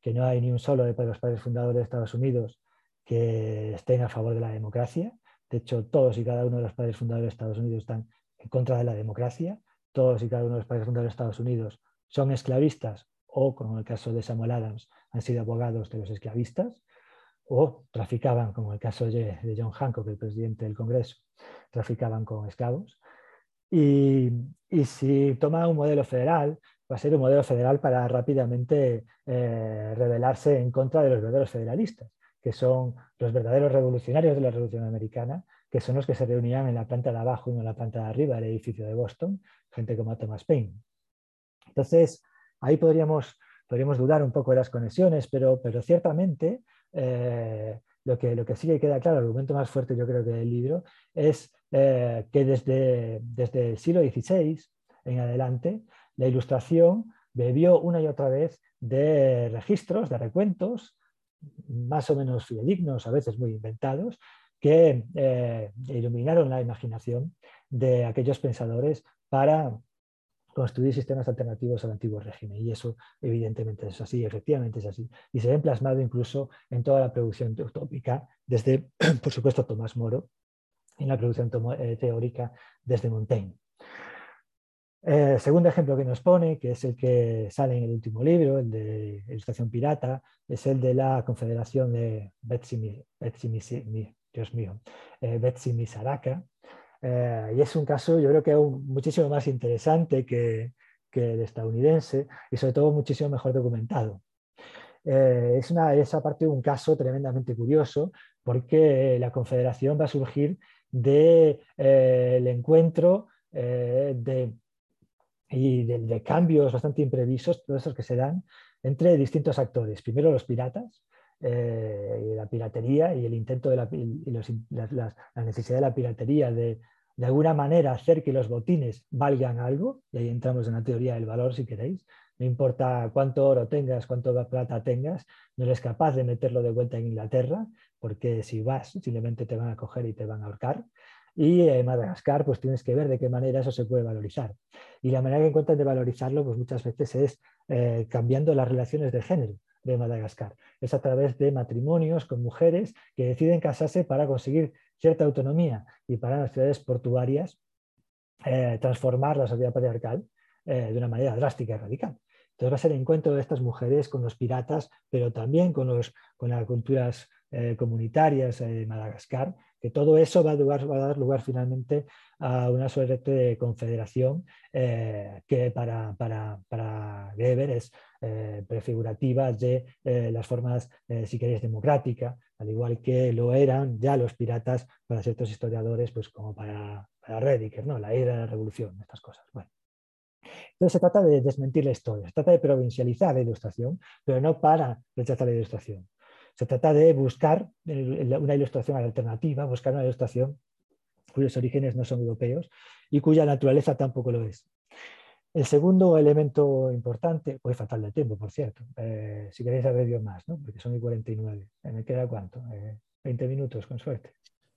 que no hay ni un solo de los padres fundadores de Estados Unidos que estén a favor de la democracia. De hecho, todos y cada uno de los padres fundadores de Estados Unidos están en contra de la democracia. Todos y cada uno de los padres fundadores de Estados Unidos son esclavistas o, como en el caso de Samuel Adams, han sido abogados de los esclavistas, o traficaban, como en el caso de John Hancock, el presidente del Congreso, traficaban con esclavos. Y, si toma un modelo federal, va a ser un modelo federal para rápidamente eh, rebelarse en contra de los verdaderos federalistas, que son los verdaderos revolucionarios de la Revolución Americana, que son los que se reunían en la planta de abajo y no en la planta de arriba del edificio de Boston, gente como Thomas Paine. Entonces, ahí podríamos, podríamos dudar un poco de las conexiones, pero, pero ciertamente eh, lo que, lo que sí que queda claro, el argumento más fuerte yo creo que del libro, es eh, que desde, desde el siglo XVI en adelante, la ilustración bebió una y otra vez de registros, de recuentos, más o menos fidedignos, a veces muy inventados, que eh, iluminaron la imaginación de aquellos pensadores para construir sistemas alternativos al antiguo régimen. Y eso evidentemente es así, efectivamente es así. Y se ve plasmado incluso en toda la producción utópica, desde, por supuesto, Tomás Moro, en la producción eh, teórica desde Montaigne. Eh, segundo ejemplo que nos pone, que es el que sale en el último libro, el de Ilustración Pirata, es el de la Confederación de Betsy, Dios mío, eh, Betsy Misaraka. Eh, y es un caso, yo creo que es muchísimo más interesante que, el estadounidense y sobre todo muchísimo mejor documentado. es, una, es aparte un caso tremendamente curioso porque la Confederación va a surgir del de, encuentro de y de, cambios bastante imprevistos, todos esos que se dan entre distintos actores. Primero los piratas, eh, la piratería y el intento de la, la, necesidad de la piratería de de alguna manera hacer que los botines valgan algo, y ahí entramos en la teoría del valor si queréis, no importa cuánto oro tengas, cuánto plata tengas, no eres capaz de meterlo de vuelta en Inglaterra, porque si vas simplemente te van a coger y te van a ahorcar. Y en Madagascar, pues tienes que ver de qué manera eso se puede valorizar. Y la manera que encuentran de valorizarlo, pues muchas veces es eh, cambiando las relaciones de género de Madagascar. Es a través de matrimonios con mujeres que deciden casarse para conseguir cierta autonomía y para las ciudades portuarias eh, transformar la sociedad patriarcal eh, de una manera drástica y radical. Entonces va a ser el encuentro de estas mujeres con los piratas, pero también con, los, con las culturas comunitarias de Madagascar, que todo eso va a, dar lugar finalmente a una suerte de confederación eh, que para, para, para, es eh, prefigurativa de eh, las formas, si queréis, democráticas, al igual que lo eran ya los piratas para ciertos historiadores, pues como para, para Rediker, ¿no? la era de la revolución, estas cosas. Bueno. Entonces se trata de desmentir la historia, se trata de provincializar la ilustración, pero no para rechazar la ilustración. Se trata de buscar una ilustración alternativa, buscar una ilustración cuyos orígenes no son europeos y cuya naturaleza tampoco lo es. El segundo elemento importante, voy fatal de tiempo, por cierto, eh, si queréis yo más, ¿no? porque son y 49. Eh, ¿Me queda cuánto? 20 eh, minutos, con suerte.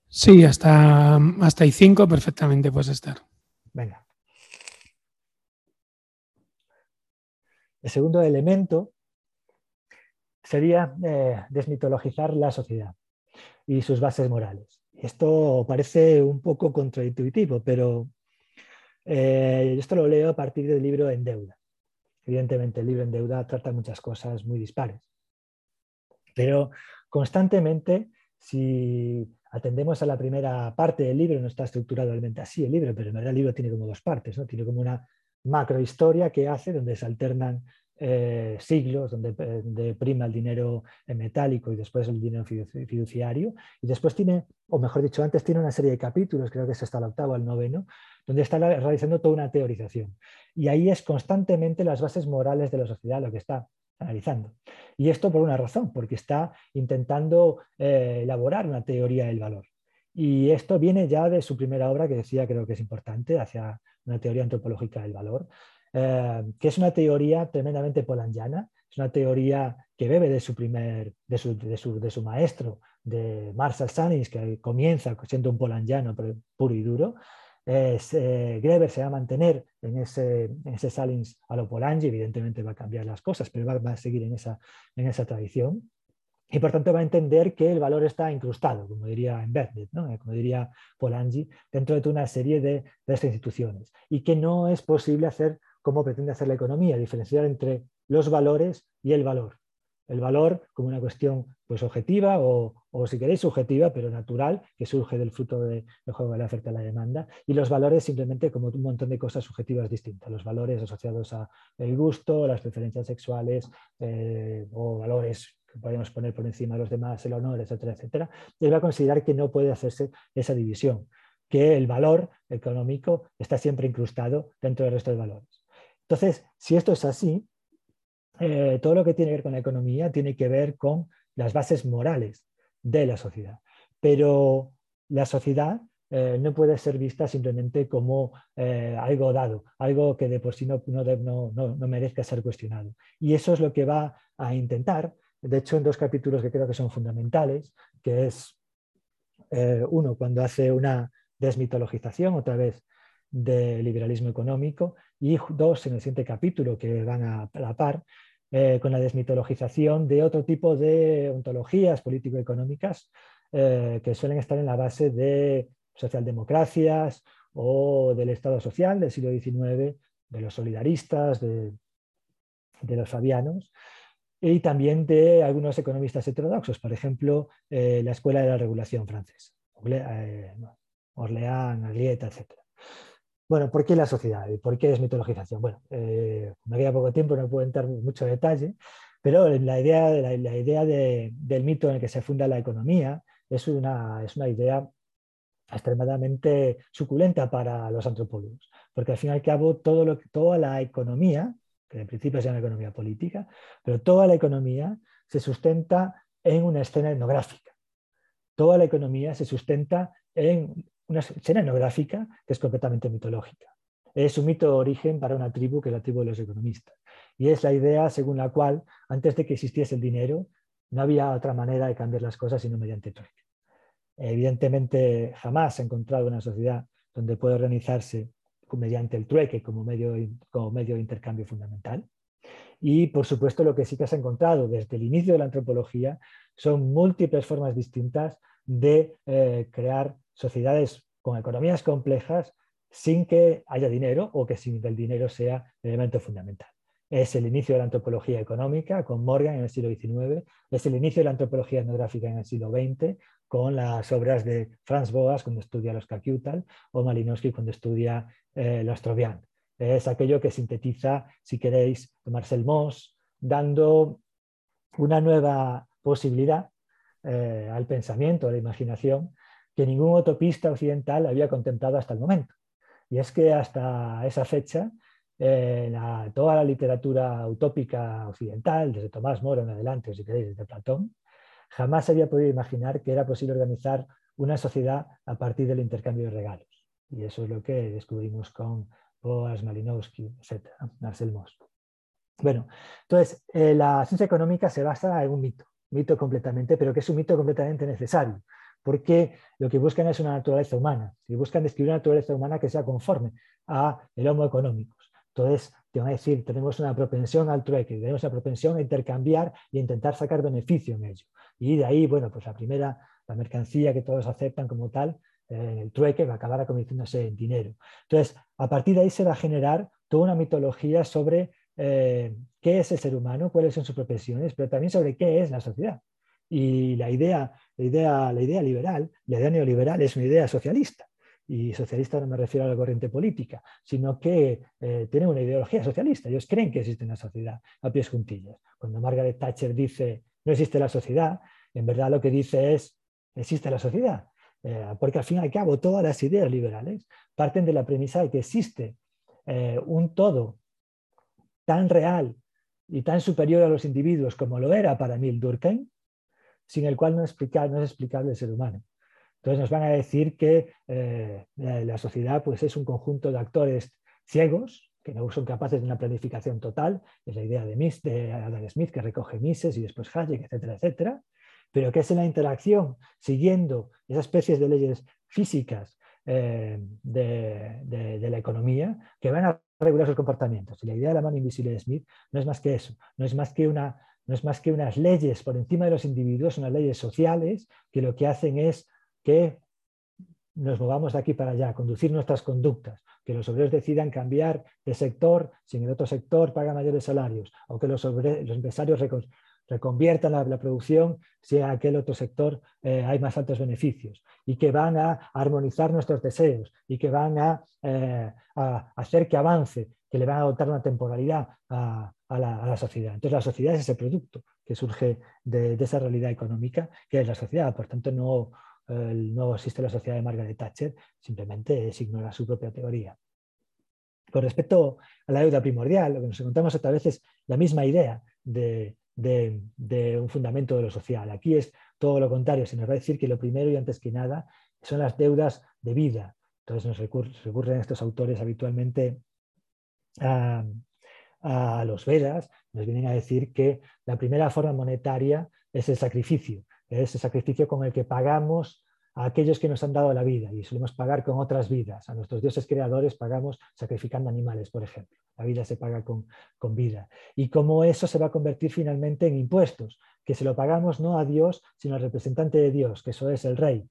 Sí, hasta, hasta y 5 perfectamente puedes estar. Venga. El segundo elemento sería eh, desmitologizar la sociedad y sus bases morales. Esto parece un poco contraintuitivo, pero eh, esto lo leo a partir del libro En Deuda. Evidentemente, el libro En Deuda trata muchas cosas muy dispares. Pero constantemente, si atendemos a la primera parte del libro, no está estructurado realmente así el libro, pero en verdad el libro tiene como dos partes, ¿no? tiene como una macrohistoria que hace, donde se alternan eh, siglos donde, prima el dinero metálico y después el dinero fiduciario. Y después tiene, o mejor dicho, antes tiene una serie de capítulos, creo que es hasta el octavo al noveno, donde está realizando toda una teorización. Y ahí es constantemente las bases morales de la sociedad lo que está analizando. Y esto por una razón, porque está intentando eh, elaborar una teoría del valor. Y esto viene ya de su primera obra, que decía, creo que es importante, hacia una teoría antropológica del valor, eh, que es una teoría tremendamente polandiana, es una teoría que bebe de su, primer, de su, de su, maestro, de Marshall Sanis, que comienza siendo un polandiano puro y duro. Es, eh, Greber se va a mantener en ese, en ese Salins a lo Polanyi, evidentemente va a cambiar las cosas, pero va, a seguir en esa, en esa tradición. Y por tanto va a entender que el valor está incrustado, como diría Embedded, ¿no? como diría Polanyi, dentro de una serie de, de estas instituciones. Y que no es posible hacer cómo pretende hacer la economía, diferenciar entre los valores y el valor. El valor como una cuestión pues, objetiva o, si queréis, subjetiva, pero natural, que surge del fruto del juego de la oferta y la demanda, y los valores simplemente como un montón de cosas subjetivas distintas, los valores asociados al gusto, las preferencias sexuales eh, o valores que podemos poner por encima de los demás, el honor, etcétera, etcétera. Él va a considerar que no puede hacerse esa división, que el valor económico está siempre incrustado dentro del resto de valores. Entonces, si esto es así, eh, todo lo que tiene que ver con la economía tiene que ver con las bases morales de la sociedad. Pero la sociedad eh, no puede ser vista simplemente como eh, algo dado, algo que de por sí no, no, merezca ser cuestionado. Y eso es lo que va a intentar, de hecho, en dos capítulos que creo que son fundamentales, que es uno cuando hace una desmitologización, otra vez, del liberalismo económico, y dos en el siguiente capítulo que van a la par, con la desmitologización de otro tipo de ontologías político-económicas que suelen estar en la base de socialdemocracias o del Estado social del siglo XIX, de los solidaristas, de, los fabianos, y también de algunos economistas heterodoxos, por ejemplo, eh, la Escuela de la Regulación francesa, eh, Orleán, Aglieta, etc. Bueno, ¿por qué la sociedad? ¿Por qué es mitologización? Bueno, eh, me queda poco tiempo, no puedo entrar en mucho detalle, pero la idea, la, idea del mito en el que se funda la economía es una, es una idea extremadamente suculenta para los antropólogos, porque al fin y al cabo toda la economía, que en principio se llama economía política, pero toda la economía se sustenta en una escena etnográfica. Toda la economía se sustenta en una escena etnográfica que es completamente mitológica. Es un mito de origen para una tribu que es la tribu de los economistas. Y es la idea según la cual, antes de que existiese el dinero, no había otra manera de cambiar las cosas sino mediante trueque. Evidentemente, jamás he encontrado una sociedad donde pueda organizarse mediante el trueque como medio, como medio de intercambio fundamental. Y, por supuesto, lo que sí que has encontrado desde el inicio de la antropología son múltiples formas distintas de eh, crear sociedades con economías complejas sin que haya dinero o que sin que el dinero sea el elemento fundamental. Es el inicio de la antropología económica con Morgan en el siglo XIX, es el inicio de la antropología etnográfica en el siglo XX con las obras de Franz Boas cuando estudia los Kakiutal o Malinowski cuando estudia eh, los Trovian. Es aquello que sintetiza, si queréis, Marcel Mauss, dando una nueva posibilidad eh, al pensamiento, a la imaginación, que ningún utopista occidental había contemplado hasta el momento. Y es que hasta esa fecha, eh, toda la literatura utópica occidental, desde Tomás Moro en adelante, si queréis, desde Platón, jamás había podido imaginar que era posible organizar una sociedad a partir del intercambio de regalos. Y eso es lo que descubrimos con Boas, Malinowski, etc., Marcel Mauss. Bueno, entonces, eh, la ciencia económica se basa en un mito, mito completamente, pero que es un mito completamente necesario, porque lo que buscan es una naturaleza humana, y buscan describir una naturaleza humana que sea conforme a el homo económicos. Entonces, te van a decir, tenemos una propensión al trueque, tenemos una propensión a intercambiar e intentar sacar beneficio en ello. Y de ahí, bueno, pues la primera, la mercancía que todos aceptan como tal, eh, el trueque va a acabar convirtiéndose en dinero. Entonces, a partir de ahí se va a generar toda una mitología sobre eh, qué es el ser humano, cuáles son sus profesiones, pero también sobre qué es la sociedad. Y la idea, la idea, la idea liberal, la idea neoliberal es una idea socialista. Y socialista no me refiero a la corriente política, sino que eh, tienen una ideología socialista. Ellos creen que existe una sociedad a pies juntillas. Cuando Margaret Thatcher dice no existe la sociedad, en verdad lo que dice es, existe la sociedad. Eh, porque al fin y al cabo todas las ideas liberales parten de la premisa de que existe eh, un todo tan real y tan superior a los individuos como lo era para Emil Durkheim, sin el cual no, no es explicable el ser humano. Entonces nos van a decir que eh, la sociedad pues, es un conjunto de actores ciegos que no son capaces de una planificación total, es la idea de, de Adam Smith que recoge Mises y después Hayek, etcétera, etcétera, pero que es en la interacción, siguiendo esas especies de leyes físicas eh, de, la economía, que van a regular sus comportamientos. Y la idea de la mano invisible de Smith no es más que eso, no es más que, una, no es más que unas leyes por encima de los individuos, unas leyes sociales que lo que hacen es que nos movamos de aquí para allá, conducir nuestras conductas, que los obreros decidan cambiar de sector si en el otro sector paga mayores salarios, o que los, empresarios reconviertan la, producción si en aquel otro sector eh, hay más altos beneficios, y que van a armonizar nuestros deseos, y que van a, eh, hacer que avance, que le van a dotar una temporalidad a, la, sociedad. Entonces la sociedad es ese producto que surge de esa realidad económica, que es la sociedad, por tanto no no existe la sociedad de Margaret Thatcher, simplemente es ignorar su propia teoría. Con respecto a la deuda primordial, lo que nos encontramos otra vez es la misma idea de, de, un fundamento de lo social. Aquí es todo lo contrario, se nos va a decir que lo primero y antes que nada son las deudas de vida. Entonces nos recurren estos autores habitualmente a, a los Vedas, nos vienen a decir que la primera forma monetaria es el sacrificio, es el sacrificio con el que pagamos a aquellos que nos han dado la vida y solemos pagar con otras vidas. A nuestros dioses creadores pagamos sacrificando animales, por ejemplo. La vida se paga con, con vida. Y cómo eso se va a convertir finalmente en impuestos, que se lo pagamos no a Dios, sino al representante de Dios, que eso es el rey,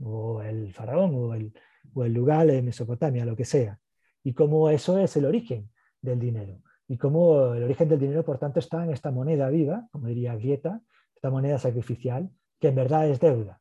o el faraón, o el, o el lugar en Mesopotamia, lo que sea. Y cómo eso es el origen del dinero. Y cómo el origen del dinero, por tanto, está en esta moneda viva, como diría Gieta, esta moneda sacrificial, que en verdad es deuda.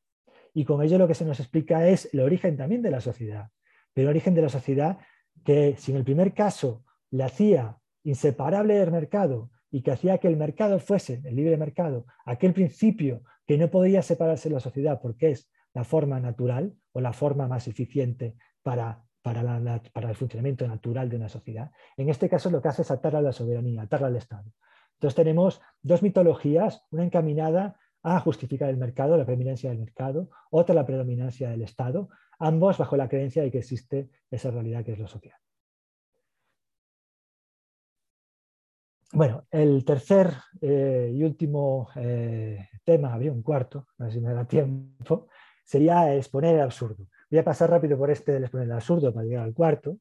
Y con ello lo que se nos explica es el origen también de la sociedad, pero el origen de la sociedad que si en el primer caso le hacía inseparable del mercado y que hacía que el mercado fuese, el libre mercado, aquel principio que no podía separarse de la sociedad porque es la forma natural o la forma más eficiente para, para, el funcionamiento natural de una sociedad. En este caso lo que hace es atarla a la soberanía, atarla al Estado. Entonces tenemos dos mitologías, una encaminada a justificar el mercado, la preeminencia del mercado, otra la predominancia del Estado, ambos bajo la creencia de que existe esa realidad que es lo social. Bueno, el tercer eh, y último eh, tema, habría un cuarto, a ver si me da tiempo, sería exponer el absurdo. Voy a pasar rápido por este del exponer el absurdo para llegar al cuarto,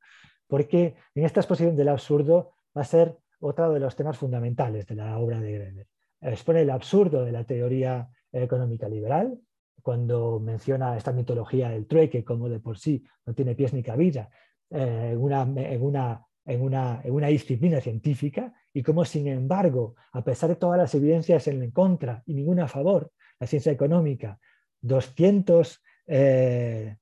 porque en esta exposición del absurdo va a ser otro de los temas fundamentales de la obra de Greber expone el absurdo de la teoría económica liberal, cuando menciona esta mitología del trueque como de por sí no tiene pies ni cabida eh, en, una, en, una, en, una, en, una, disciplina científica y como sin embargo, a pesar de todas las evidencias en contra y ninguna a favor, la ciencia económica, 250 eh,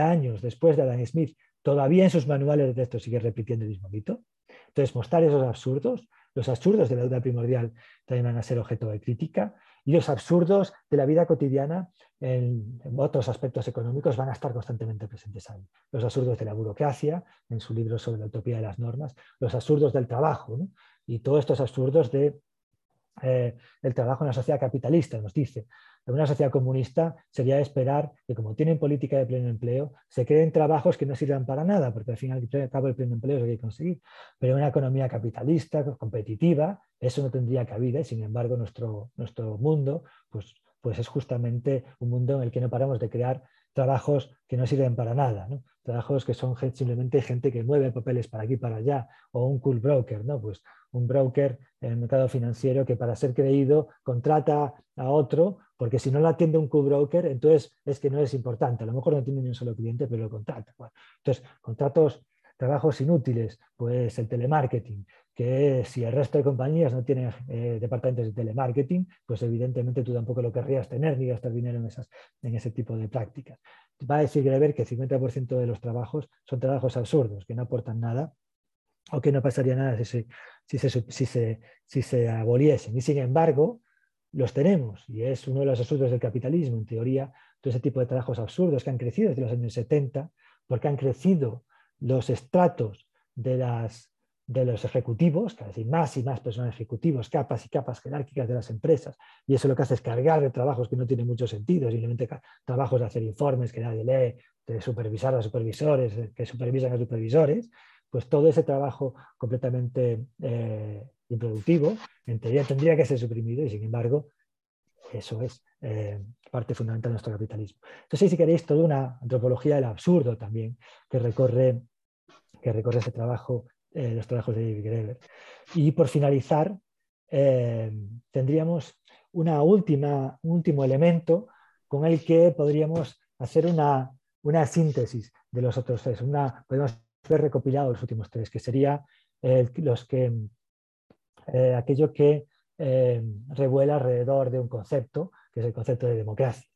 años después de Adam Smith, todavía en sus manuales de texto sigue repitiendo el mismo mito. Entonces, mostrar esos absurdos los absurdos de la deuda primordial también van a ser objeto de crítica y los absurdos de la vida cotidiana en, otros aspectos económicos van a estar constantemente presentes ahí. Los absurdos de la burocracia, en su libro sobre la utopía de las normas, los absurdos del trabajo y todos estos absurdos de eh, trabajo en la sociedad capitalista, nos dice. En una sociedad comunista sería esperar que, como tienen política de pleno empleo, se creen trabajos que no sirvan para nada, porque al final al cabo el pleno empleo es lo que hay que conseguir. Pero en una economía capitalista, competitiva, eso no tendría cabida y, sin embargo, nuestro, nuestro mundo pues, pues es justamente un mundo en el que no paramos de crear trabajos que no sirven para nada, trabajos que son simplemente gente que mueve papeles para aquí para allá, o un cool broker, ¿no? pues un broker en el mercado financiero que para ser creído contrata a otro, porque si no lo atiende un cool broker, entonces es que no es importante, a lo mejor no tiene ni un solo cliente, pero lo contrata. entonces, contratos, trabajos inútiles, pues el telemarketing, que si el resto de compañías no tienen eh, departamentos de telemarketing, pues evidentemente tú tampoco lo querrías tener ni gastar dinero en, esas, en ese tipo de prácticas. Va a decir Greber que el 50% de los trabajos son trabajos absurdos, que no aportan nada o que no pasaría nada si se, si se, si se, si se aboliesen. Y sin embargo, los tenemos, y es uno de los absurdos del capitalismo, en teoría, todo ese tipo de trabajos absurdos que han crecido desde los años 70, porque han crecido los estratos de las de los ejecutivos, cada vez más y más personas ejecutivos, capas y capas jerárquicas de las empresas, y eso lo que hace es cargar de trabajos que no tienen mucho sentido, simplemente trabajos de hacer informes que nadie lee, de supervisar a supervisores, eh, que supervisan a supervisores, pues todo ese trabajo completamente eh, improductivo, en teoría tendría que ser suprimido y sin embargo eso es eh, parte fundamental de nuestro capitalismo. Entonces, si queréis, toda una antropología del absurdo también que recorre, que recorre ese trabajo eh, los trabajos de David Greber. Y por finalizar, eh, tendríamos un último elemento con el que podríamos hacer una, una síntesis de los otros tres. Una, podemos haber recopilado los últimos tres, que sería los que, eh, aquello que revuela alrededor de un concepto, que es el concepto de democracia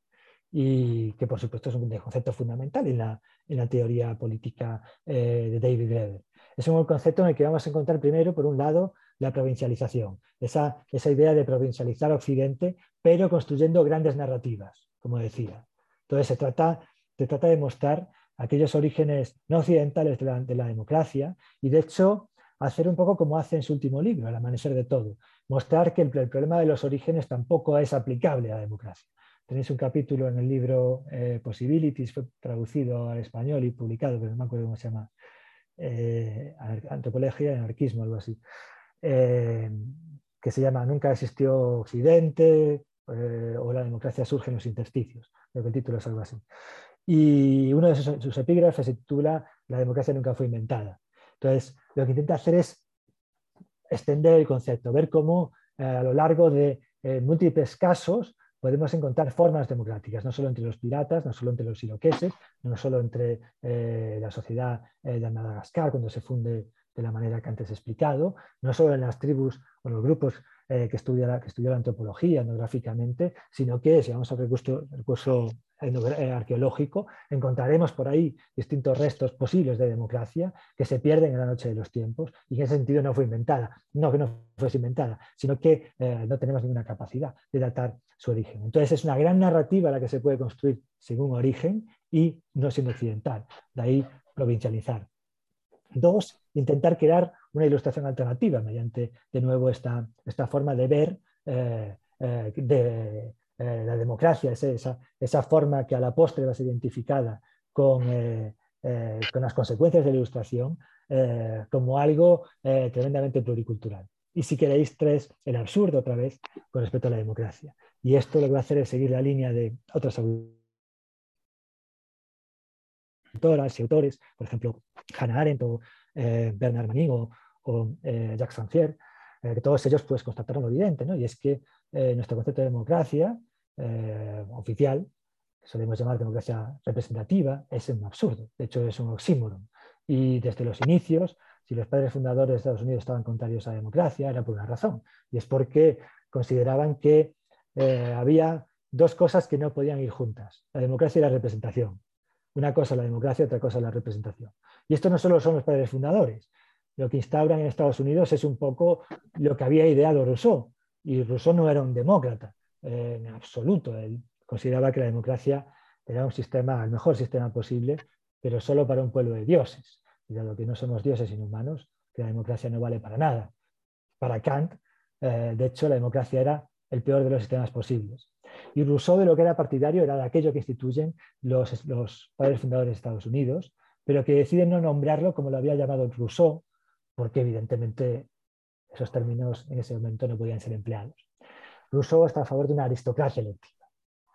y que por supuesto es un concepto fundamental en la, en la teoría política de David Greber es un concepto en el que vamos a encontrar primero, por un lado, la provincialización, esa, esa idea de provincializar Occidente, pero construyendo grandes narrativas, como decía. Entonces se trata, se trata de mostrar aquellos orígenes no occidentales de la, democracia y de hecho hacer un poco como hace en su último libro, El amanecer de todo, mostrar que el, problema de los orígenes tampoco es aplicable a la democracia. Tenéis un capítulo en el libro eh, Possibilities, fue traducido al español y publicado, pero no me acuerdo cómo se llama, eh, Antropología Anarquismo, algo así, eh, que se llama Nunca existió Occidente o la democracia surge en los intersticios. Creo que el título es algo así. Y uno de sus, epígrafes se titula La democracia nunca fue inventada. Entonces, lo que intenta hacer es extender el concepto, ver cómo eh, a lo largo de eh, múltiples casos podemos encontrar formas democráticas, no solo entre los piratas, no solo entre los iroqueses, no solo entre eh, la sociedad de Madagascar cuando se funde de la manera que antes he explicado, no solo en las tribus o los grupos que, estudian la, que estudian la antropología etnográficamente, sino que si vamos al recurso, recurso eh, arqueológico, encontraremos por ahí distintos restos posibles de democracia que se pierden en la noche de los tiempos y en ese sentido no fue inventada. No que no fuese inventada, sino que eh, no tenemos ninguna capacidad de datar su origen. Entonces es una gran narrativa la que se puede construir según origen y no siendo occidental. De ahí provincializar. Dos, intentar crear una ilustración alternativa mediante, de nuevo, esta, esta forma de ver eh, de, eh, la democracia, es esa, esa, forma que a la postre va a ser identificada con, eh, eh, con las consecuencias de la ilustración como algo tremendamente pluricultural. Y si queréis, tres, el absurdo otra vez con respecto a la democracia. Y esto lo que va a hacer es seguir la línea de otras y autores, por ejemplo, Hannah Arendt o Bernard Manin o, Jacques Rancière, que todos ellos pues, constataron lo evidente, ¿no? y es que nuestro concepto de democracia eh, oficial, que solemos llamar democracia representativa, es un absurdo. De hecho, es un oxímoron. Y desde los inicios, si los padres fundadores de Estados Unidos estaban contrarios a la democracia, era por una razón. Y es porque consideraban que eh, había dos cosas que no podían ir juntas, la democracia y la representación. Una cosa la democracia, otra cosa la representación. Y esto no solo son los padres fundadores. Lo que instauran en Estados Unidos es un poco lo que había ideado Rousseau. Y Rousseau no era un demócrata, en absoluto. Él consideraba que la democracia era un sistema, el mejor sistema posible, pero solo para un pueblo de dioses. Y dado que no somos dioses sino humanos, que la democracia no vale para nada. Para Kant, eh, de hecho, la democracia era el peor de los sistemas posibles. Y Rousseau de lo que era partidario era de aquello que instituyen los, padres fundadores de Estados Unidos, pero que deciden no nombrarlo como lo había llamado Rousseau, porque evidentemente esos términos en ese momento no podían ser empleados. Rousseau está a favor de una aristocracia electiva.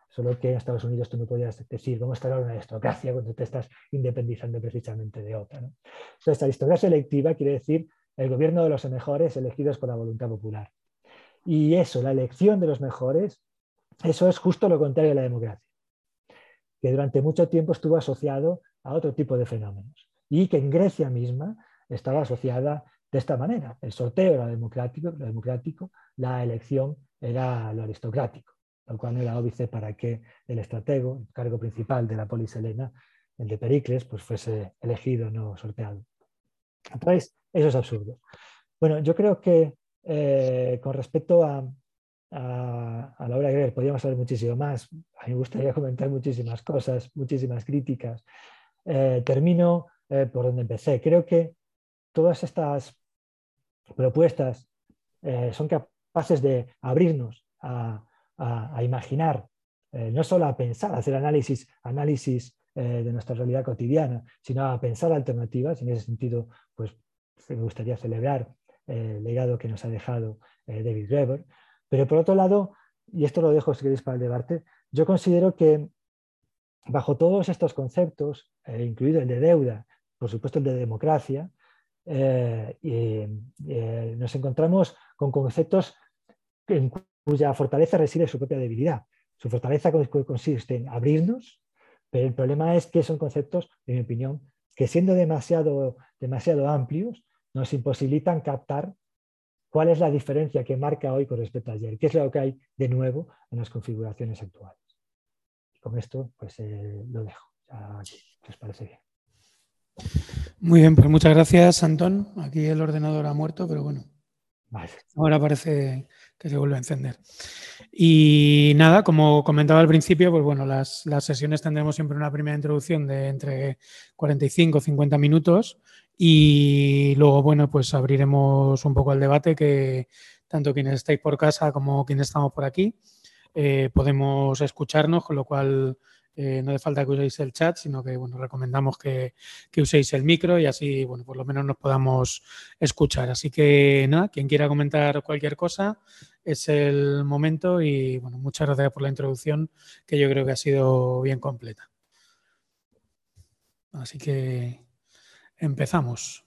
Solo que en Estados Unidos tú no podías decir cómo está una aristocracia cuando te estás independizando precisamente de otra. ¿no? Entonces, aristocracia electiva quiere decir el gobierno de los mejores elegidos por la voluntad popular. Y eso, la elección de los mejores, eso es justo lo contrario de la democracia, que durante mucho tiempo estuvo asociado a otro tipo de fenómenos y que en Grecia misma estaba asociada de esta manera. El sorteo era democrático, lo democrático la elección era lo aristocrático, lo cual era óbice para que el estratego, el cargo principal de la polis helena, el de Pericles, pues fuese elegido, no sorteado. Entonces, eso es absurdo. Bueno, yo creo que eh, con respecto a, a, la obra de Greber podríamos hablar muchísimo más. A mí me gustaría comentar muchísimas cosas, muchísimas críticas. Eh, termino eh, por donde empecé. Creo que todas estas propuestas son capaces de abrirnos a, imaginar, eh, no solo a pensar, a hacer análisis, análisis eh, de nuestra realidad cotidiana, sino a pensar alternativas. En ese sentido, pues me gustaría celebrar eh, el legado que nos ha dejado David Graeber. Pero por otro lado, y esto lo dejo si queréis para el debate, yo considero que bajo todos estos conceptos, incluido el de deuda, por supuesto el de democracia, nos encontramos con conceptos en cuya fortaleza reside su propia debilidad. Su fortaleza consiste en abrirnos, pero el problema es que son conceptos, en mi opinión, que siendo demasiado, demasiado amplios, nos imposibilitan captar cuál es la diferencia que marca hoy con respecto a ayer, qué es lo que hay de nuevo en las configuraciones actuales. Y con esto, pues eh, lo dejo. ¿Qué os parece bien? Muy bien, pues muchas gracias, Antón. Aquí el ordenador ha muerto, pero bueno. Ahora parece que se vuelve a encender. Y nada, como comentaba al principio, pues bueno, las, sesiones tendremos siempre una primera introducción de entre 45 y 50 minutos Y luego, bueno, pues abriremos un poco el debate que tanto quienes estáis por casa como quienes estamos por aquí eh, podemos escucharnos, con lo cual eh, no hace falta que uséis el chat, sino que bueno, recomendamos que, uséis el micro y así, bueno, por lo menos nos podamos escuchar. Así que nada, quien quiera comentar cualquier cosa, es el momento y bueno, muchas gracias por la introducción, que yo creo que ha sido bien completa. Así que empezamos.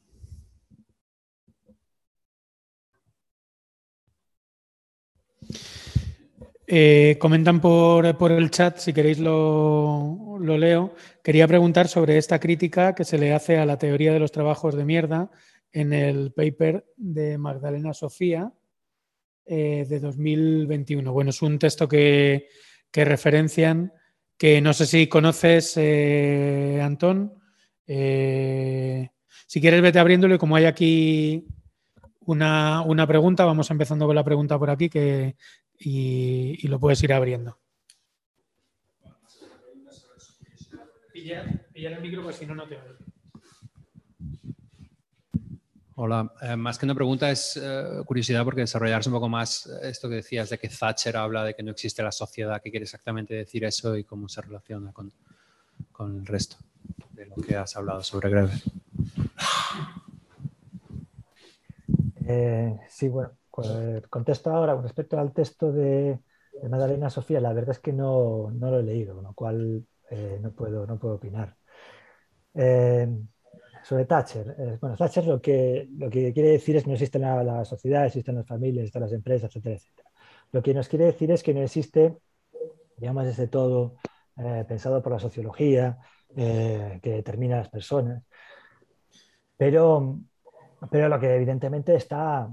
Eh, comentan por, el chat, si queréis lo, leo. Quería preguntar sobre esta crítica que se le hace a la teoría de los trabajos de mierda en el paper de Magdalena Sofía eh, de 2021. Bueno, es un texto que, referencian, que no sé si conoces, eh, Antón. Si quieres, vete abriéndolo y como hay aquí una, una, pregunta, vamos empezando con la pregunta por aquí, que, y, lo puedes ir abriendo. pues Hola, eh, más que una pregunta es eh, curiosidad porque desarrollarse un poco más eh, esto que decías de que Thatcher habla de que no existe la sociedad, ¿qué quiere exactamente decir eso y cómo se relaciona con, con el resto de lo que has hablado sobre Greber? sí, bueno, pues, contesto ahora con respecto al texto de, Madalena Sofía, la verdad es que no, lo he leído, con lo cual eh, no, puedo, no puedo opinar. Eh, sobre Thatcher, eh, bueno, Thatcher lo que, lo que quiere decir es que no existe la, la sociedad, existen las familias, existen las empresas, etcétera, etcétera. Lo que nos quiere decir es que no existe, digamos, desde todo pensado por la sociología, que determina a las personas, pero, pero lo que evidentemente está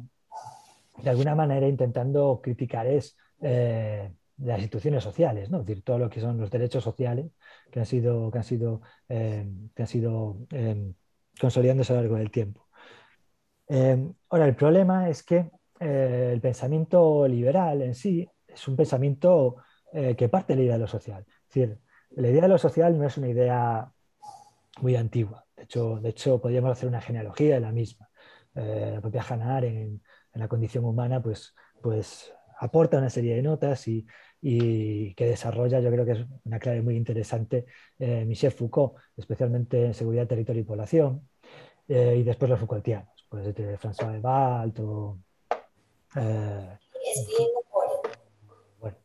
de alguna manera intentando criticar es eh, las instituciones sociales, ¿no? decir, todo lo que son los derechos sociales que han sido, que han sido, eh, que han sido eh, consolidándose a lo largo del tiempo. ahora, el problema es que el pensamiento liberal en sí es un pensamiento que parte de la de lo social. Es decir, la idea de lo social no es una idea muy antigua. De hecho, de hecho podríamos hacer una genealogía de la misma. la propia Hannah Arendt en la condición humana, pues, pues aporta una serie de notas y, que desarrolla, yo creo que es una clave muy interesante, eh, Michel Foucault, especialmente en seguridad, territorio y población, eh, y después los Foucaultianos, pues de François de Balt o... Eh, bueno,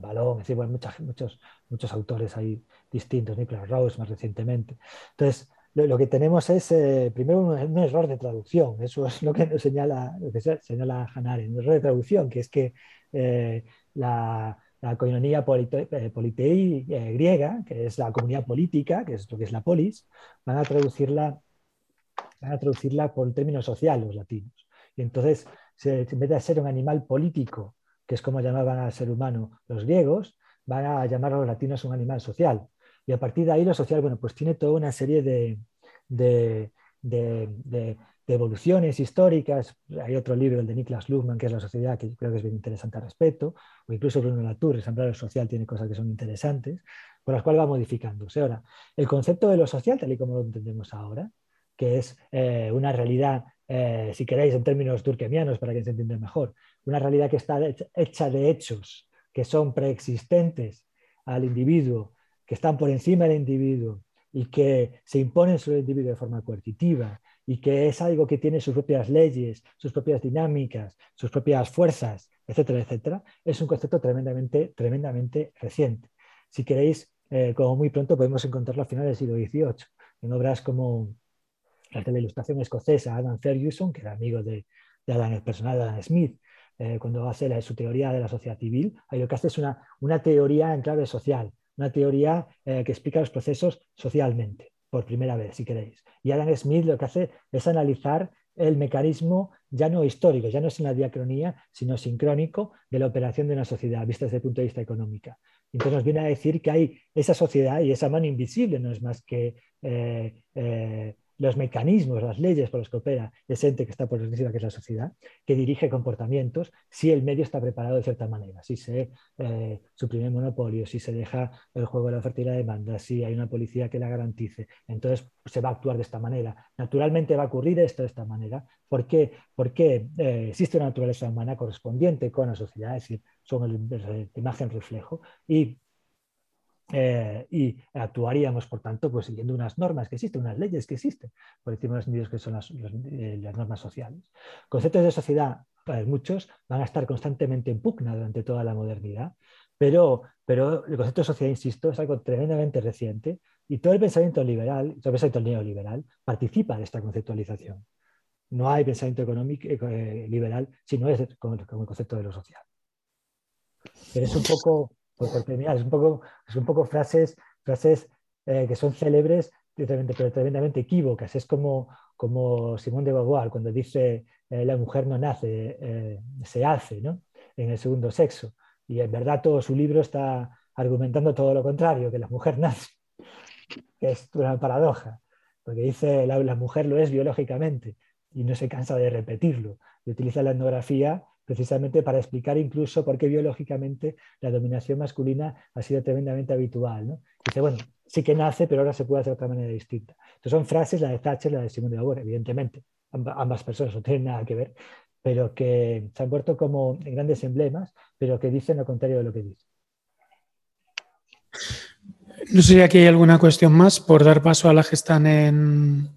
Balón, es decir, muchos, muchos autores ahí distintos, Nicholas Rose más recientemente. Entonces, lo, que tenemos es eh, primero un, error de traducción, eso es lo que nos señala, lo señala Hanare, un error de traducción, que es que eh, la, la coinonía eh, griega, que es la comunidad política, que es lo que es la polis, van a traducirla, van a traducirla por términos sociales los latinos. Y entonces, en vez de ser un animal político, que es como llamaban al ser humano los griegos, van a llamar a los latinos un animal social. Y a partir de ahí lo social, bueno, pues tiene toda una serie de, evoluciones históricas. Hay otro libro, el de Niklas Luhmann, que es La sociedad, que creo que es bien interesante al respecto, o incluso Bruno Latour, el Sembrado Social, tiene cosas que son interesantes, por las cuales va modificándose. Ahora, el concepto de lo social, tal y como lo entendemos ahora, que es eh, una realidad, eh, si queréis, en términos turquemianos, para que se entienda mejor, una realidad que está hecha de hechos que son preexistentes al individuo que están por encima del individuo y que se imponen sobre el individuo de forma coercitiva y que es algo que tiene sus propias leyes, sus propias dinámicas, sus propias fuerzas, etcétera, etcétera, es un concepto tremendamente, tremendamente reciente. Si queréis, eh, como muy pronto podemos encontrarlo a finales del siglo XVIII, en obras como la ilustración escocesa, Adam Ferguson, que era amigo de, el personal de Adam Smith, eh, cuando hace la, su teoría de la sociedad civil, ahí lo que hace es una, una teoría en clave social, una teoría eh, que explica los procesos socialmente, por primera vez, si queréis. Y Adam Smith lo que hace es analizar el mecanismo ya no histórico, ya no es una diacronía, sino sincrónico de la operación de una sociedad vista desde el punto de vista económico. Entonces nos viene a decir que hay esa sociedad y esa mano invisible no es más que eh, eh, los mecanismos, las leyes por las que opera ese ente que está por encima, que es la sociedad, que dirige comportamientos si el medio está preparado de cierta manera, si se eh, suprime el monopolio, si se deja el juego de la oferta y la demanda, si hay una policía que la garantice. Entonces se va a actuar de esta manera. Naturalmente va a ocurrir esto de esta manera. ¿Por qué? Porque eh, existe una naturaleza humana correspondiente con la sociedad, es decir, son el, imagen reflejo, y eh, y actuaríamos, por tanto, pues siguiendo unas normas que existen, unas leyes que existen, por encima de los medios que son las, eh, normas sociales. Conceptos de sociedad, para muchos, van a estar constantemente en pugna durante toda la modernidad, pero, pero el concepto de sociedad, insisto, es algo tremendamente reciente y todo el pensamiento liberal, todo el pensamiento neoliberal participa de esta conceptualización. No hay pensamiento económico eh, liberal si no es como el concepto de lo social. Pero es un poco es un poco, es un poco frases, frases eh, que son célebres, pero tremendamente equívocas. Es como, como Simón de Beauvoir cuando dice eh, la mujer no nace, eh, se hace ¿no? en el segundo sexo. Y en verdad todo su libro está argumentando todo lo contrario, que la mujer nace, es una paradoja, porque dice la, la mujer lo es biológicamente y no se cansa de repetirlo. Y utiliza la etnografía precisamente para explicar incluso por qué biológicamente la dominación masculina ha sido tremendamente habitual. Dice, bueno, sí que nace, pero ahora se puede hacer de otra manera distinta. Entonces son frases, la de Thatcher, la de Simón de Beauvoir, evidentemente, ambas personas no tienen nada que ver, pero que se han vuelto como grandes emblemas, pero que dicen lo contrario de lo que dicen. No sé si aquí hay alguna cuestión más por dar paso a la que están en,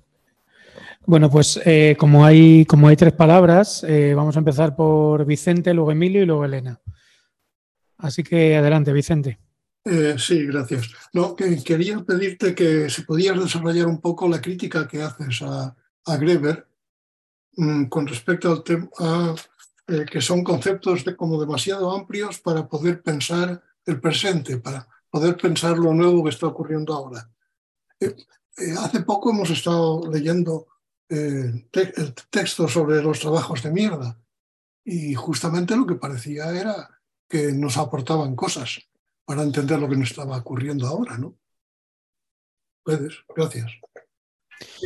bueno, pues eh, como, hay, como hay tres palabras, eh, vamos a empezar por Vicente, luego Emilio y luego Elena. Así que adelante, Vicente. Eh, sí, gracias. No, quería pedirte que si podías desarrollar un poco la crítica que haces a, Greber mm, con respecto al tema que son conceptos como demasiado amplios para poder pensar el presente, para poder pensar lo nuevo que está ocurriendo ahora. hace poco hemos estado leyendo eh, el texto sobre los trabajos de mierda. Y justamente lo que parecía era que nos aportaban cosas para entender lo que nos estaba ocurriendo ahora, ¿no? Puedes, gracias.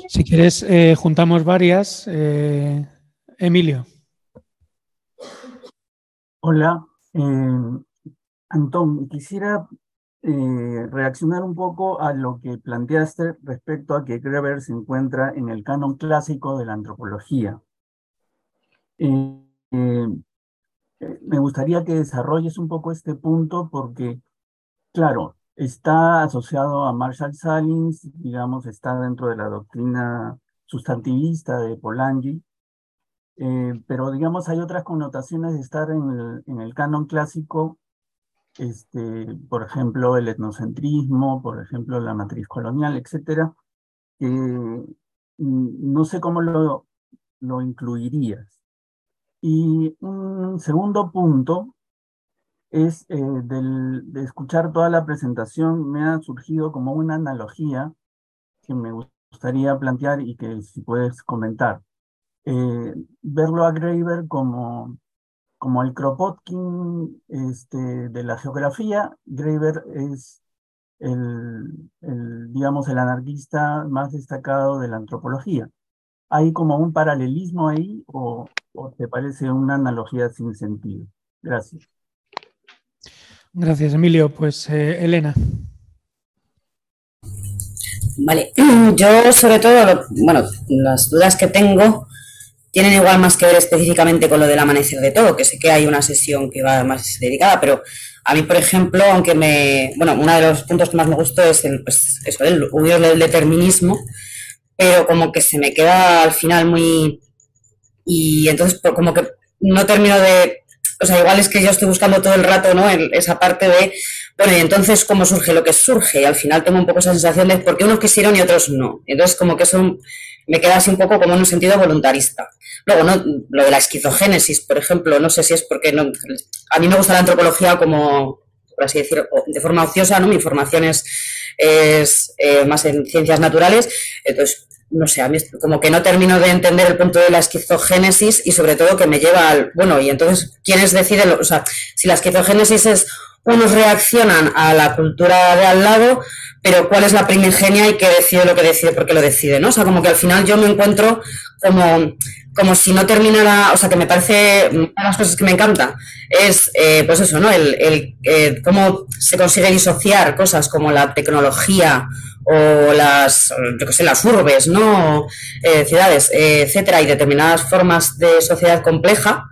Si quieres, eh, juntamos varias. Eh, Emilio. Hola, Antón, quisiera eh, reaccionar un poco a lo que planteaste respecto a que Greber se encuentra en el canon clásico de la antropología. Eh, eh, me gustaría que desarrolles un poco este punto porque, claro, está asociado a Marshall Salins, digamos, está dentro de la doctrina sustantivista de Polanyi, pero digamos hay otras connotaciones de estar en el, en el canon clásico este, por ejemplo, el etnocentrismo, por ejemplo, la matriz colonial, etcétera, mm, no sé cómo lo, lo incluirías. Y un segundo punto es eh, del, de escuchar toda la presentación, me ha surgido como una analogía que me gustaría plantear y que si puedes comentar. Eh, verlo a Graeber como como el Kropotkin este, de la geografía, Graeber es el, digamos, el anarquista más destacado de la antropología. ¿Hay como un paralelismo ahí o, te parece una analogía sin sentido? Gracias. Gracias, Emilio. Pues eh, Elena. Vale, yo sobre todo, bueno, las dudas que tengo tienen igual más que ver específicamente con lo del amanecer de todo, que sé que hay una sesión que va más dedicada, pero a mí, por ejemplo, aunque me, bueno, uno de los puntos que más me gustó es el, pues, eso, el huir del determinismo, pero como que se me queda al final muy, y entonces pues, como que no termino de, o sea, igual es que yo estoy buscando todo el rato, ¿no? esa parte de, bueno, y entonces cómo surge lo que surge, y al final tengo un poco esa sensación de por qué unos quisieron y otros no. Entonces como que son me queda así un poco como en un sentido voluntarista. Luego, ¿no? lo de la esquizogénesis, por ejemplo, no sé si es porque no, a mí me gusta la antropología como, por así decirlo, de forma ociosa, ¿no? Mi formación es, eh, más en ciencias naturales, entonces, no sé, a mí como que no termino de entender el punto de la esquizogénesis y sobre todo que me lleva al, bueno, y entonces, ¿quiénes deciden? O sea, si la esquizogénesis es unos reaccionan a la cultura de al lado, pero cuál es la primigenia y qué decide lo que decide, porque lo decide, ¿no? O sea, como que al final yo me encuentro como, como si no terminara, o sea, que me parece, una de las cosas que me encanta es, eh, pues eso, ¿no? El, el eh, cómo se consigue disociar cosas como la tecnología o las, yo qué sé, las urbes, ¿no? Eh, ciudades, etcétera, y determinadas formas de sociedad compleja.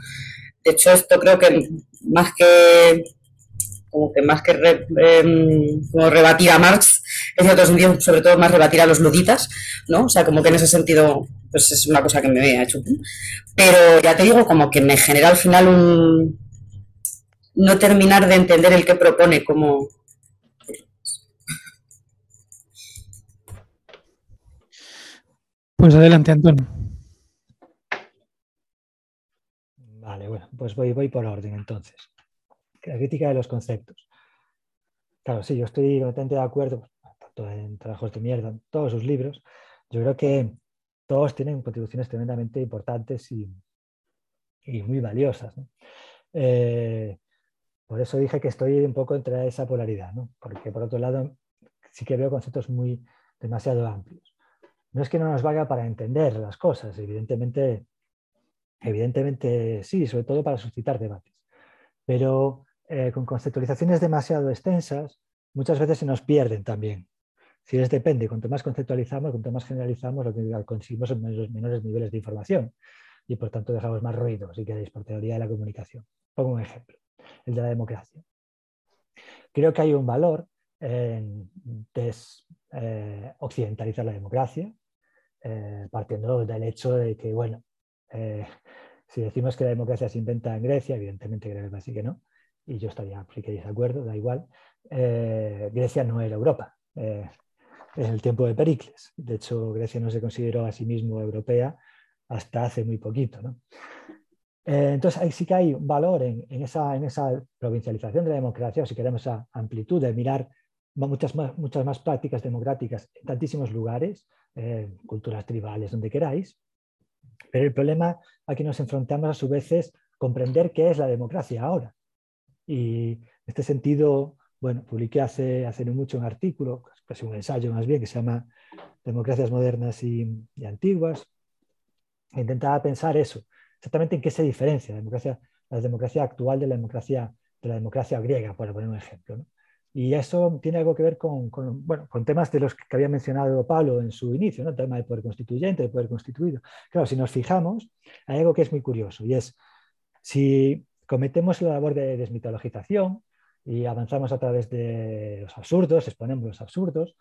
De hecho, esto creo que más que como que más que em, como rebatir a Marx, en cierto sentido, sobre todo más rebatir a los luditas, ¿no? O sea, como que en ese sentido, pues es una cosa que me ha hecho. Pero ya te digo, como que me genera al final un no terminar de entender el que propone como. Pues adelante, Antonio. Vale, bueno, pues voy, voy por orden entonces la crítica de los conceptos. Claro, sí, yo estoy completamente de acuerdo, tanto en Trabajos de Mierda, en todos sus libros. Yo creo que todos tienen contribuciones tremendamente importantes y, muy valiosas. Eh, por eso dije que estoy un poco entre esa polaridad, porque por otro lado sí que veo conceptos muy demasiado amplios. No es que no nos valga para entender las cosas, evidentemente, evidentemente sí, sobre todo para suscitar debates. Pero eh, con conceptualizaciones demasiado extensas, muchas veces se nos pierden también. Si es depende, cuanto más conceptualizamos, cuanto más generalizamos, lo que conseguimos son menores, niveles de información y por tanto dejamos más ruido, si queréis, por teoría de la comunicación. Pongo un ejemplo, el de la democracia. Creo que hay un valor desoccidentalizar eh, la democracia, eh, partiendo del hecho de que, bueno, si decimos que la democracia se inventa en Grecia, evidentemente creo que que no, y yo estaría, de acuerdo, da igual, eh, Grecia no era Europa eh, en el tiempo de Pericles. De hecho, Grecia no se consideró a sí mismo europea hasta hace muy poquito. Eh, entonces, ahí sí que hay valor en, esa, en, esa, provincialización de la democracia, o si queremos esa amplitud de mirar muchas más, muchas más prácticas democráticas en tantísimos lugares, culturas tribales, donde queráis. Pero el problema aquí nos enfrentamos a su vez es comprender qué es la democracia ahora. Y en este sentido, bueno, publiqué hace, hace no mucho un artículo, casi un ensayo más bien, que se llama Democracias modernas y, antiguas. E intentaba pensar eso, exactamente en qué se diferencia la democracia, la democracia actual de la democracia, de la democracia griega, por poner un ejemplo. Y eso tiene algo que ver con, bueno, con temas de los que había mencionado Pablo en su inicio, ¿no? el tema del poder constituyente, del poder constituido. Claro, si nos fijamos, hay algo que es muy curioso y es si cometemos la labor de desmitologización y avanzamos a través de los absurdos, exponemos los absurdos,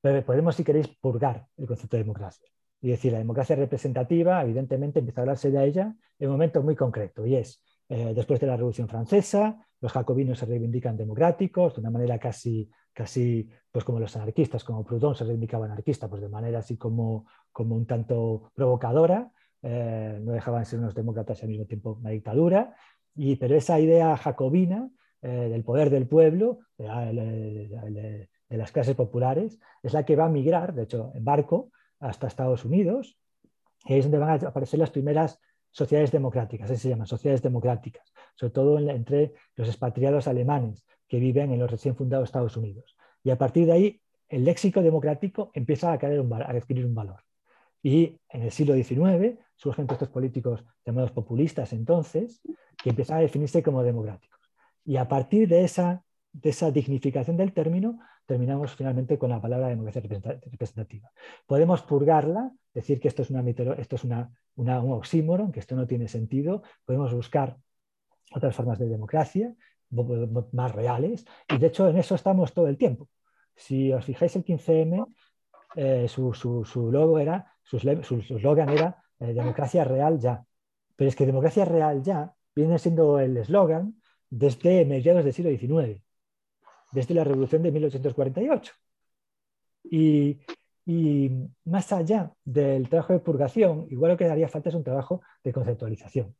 podemos, si queréis, purgar el concepto de democracia. Y decir, la democracia representativa, evidentemente, empieza a hablarse de ella en un momento muy concreto, y es eh, después de la Revolución Francesa, los jacobinos se reivindican democráticos, de una manera casi, casi pues como los anarquistas, como Proudhon se reivindicaba anarquista, pues de manera así como, como un tanto provocadora, eh, no dejaban de ser unos demócratas y al mismo tiempo una dictadura, pero esa idea jacobina eh, del poder del pueblo, de, las clases populares, es la que va a migrar, de hecho, en barco hasta Estados Unidos, y es donde van a aparecer las primeras sociedades democráticas, así se llaman, sociedades democráticas, sobre todo entre los expatriados alemanes que viven en los recién fundados Estados Unidos. Y a partir de ahí, el léxico democrático empieza a, caer a adquirir un valor. Y en el siglo XIX surgen estos políticos llamados populistas entonces, que empiezan a definirse como democráticos. Y a partir de esa, de esa dignificación del término, terminamos finalmente con la palabra democracia representativa. Podemos purgarla, decir que esto es, una, esto es una, un oxímoron, que esto no tiene sentido. Podemos buscar otras formas de democracia más reales. Y de hecho en eso estamos todo el tiempo. Si os fijáis, el 15M, eh, su, su, logo era, su eslogan era eh, democracia real ya. Pero es que democracia real ya viene siendo el eslogan desde mediados del siglo XIX, desde la revolución de 1848. Y, más allá del trabajo de purgación, igual lo que haría falta es un trabajo de conceptualización.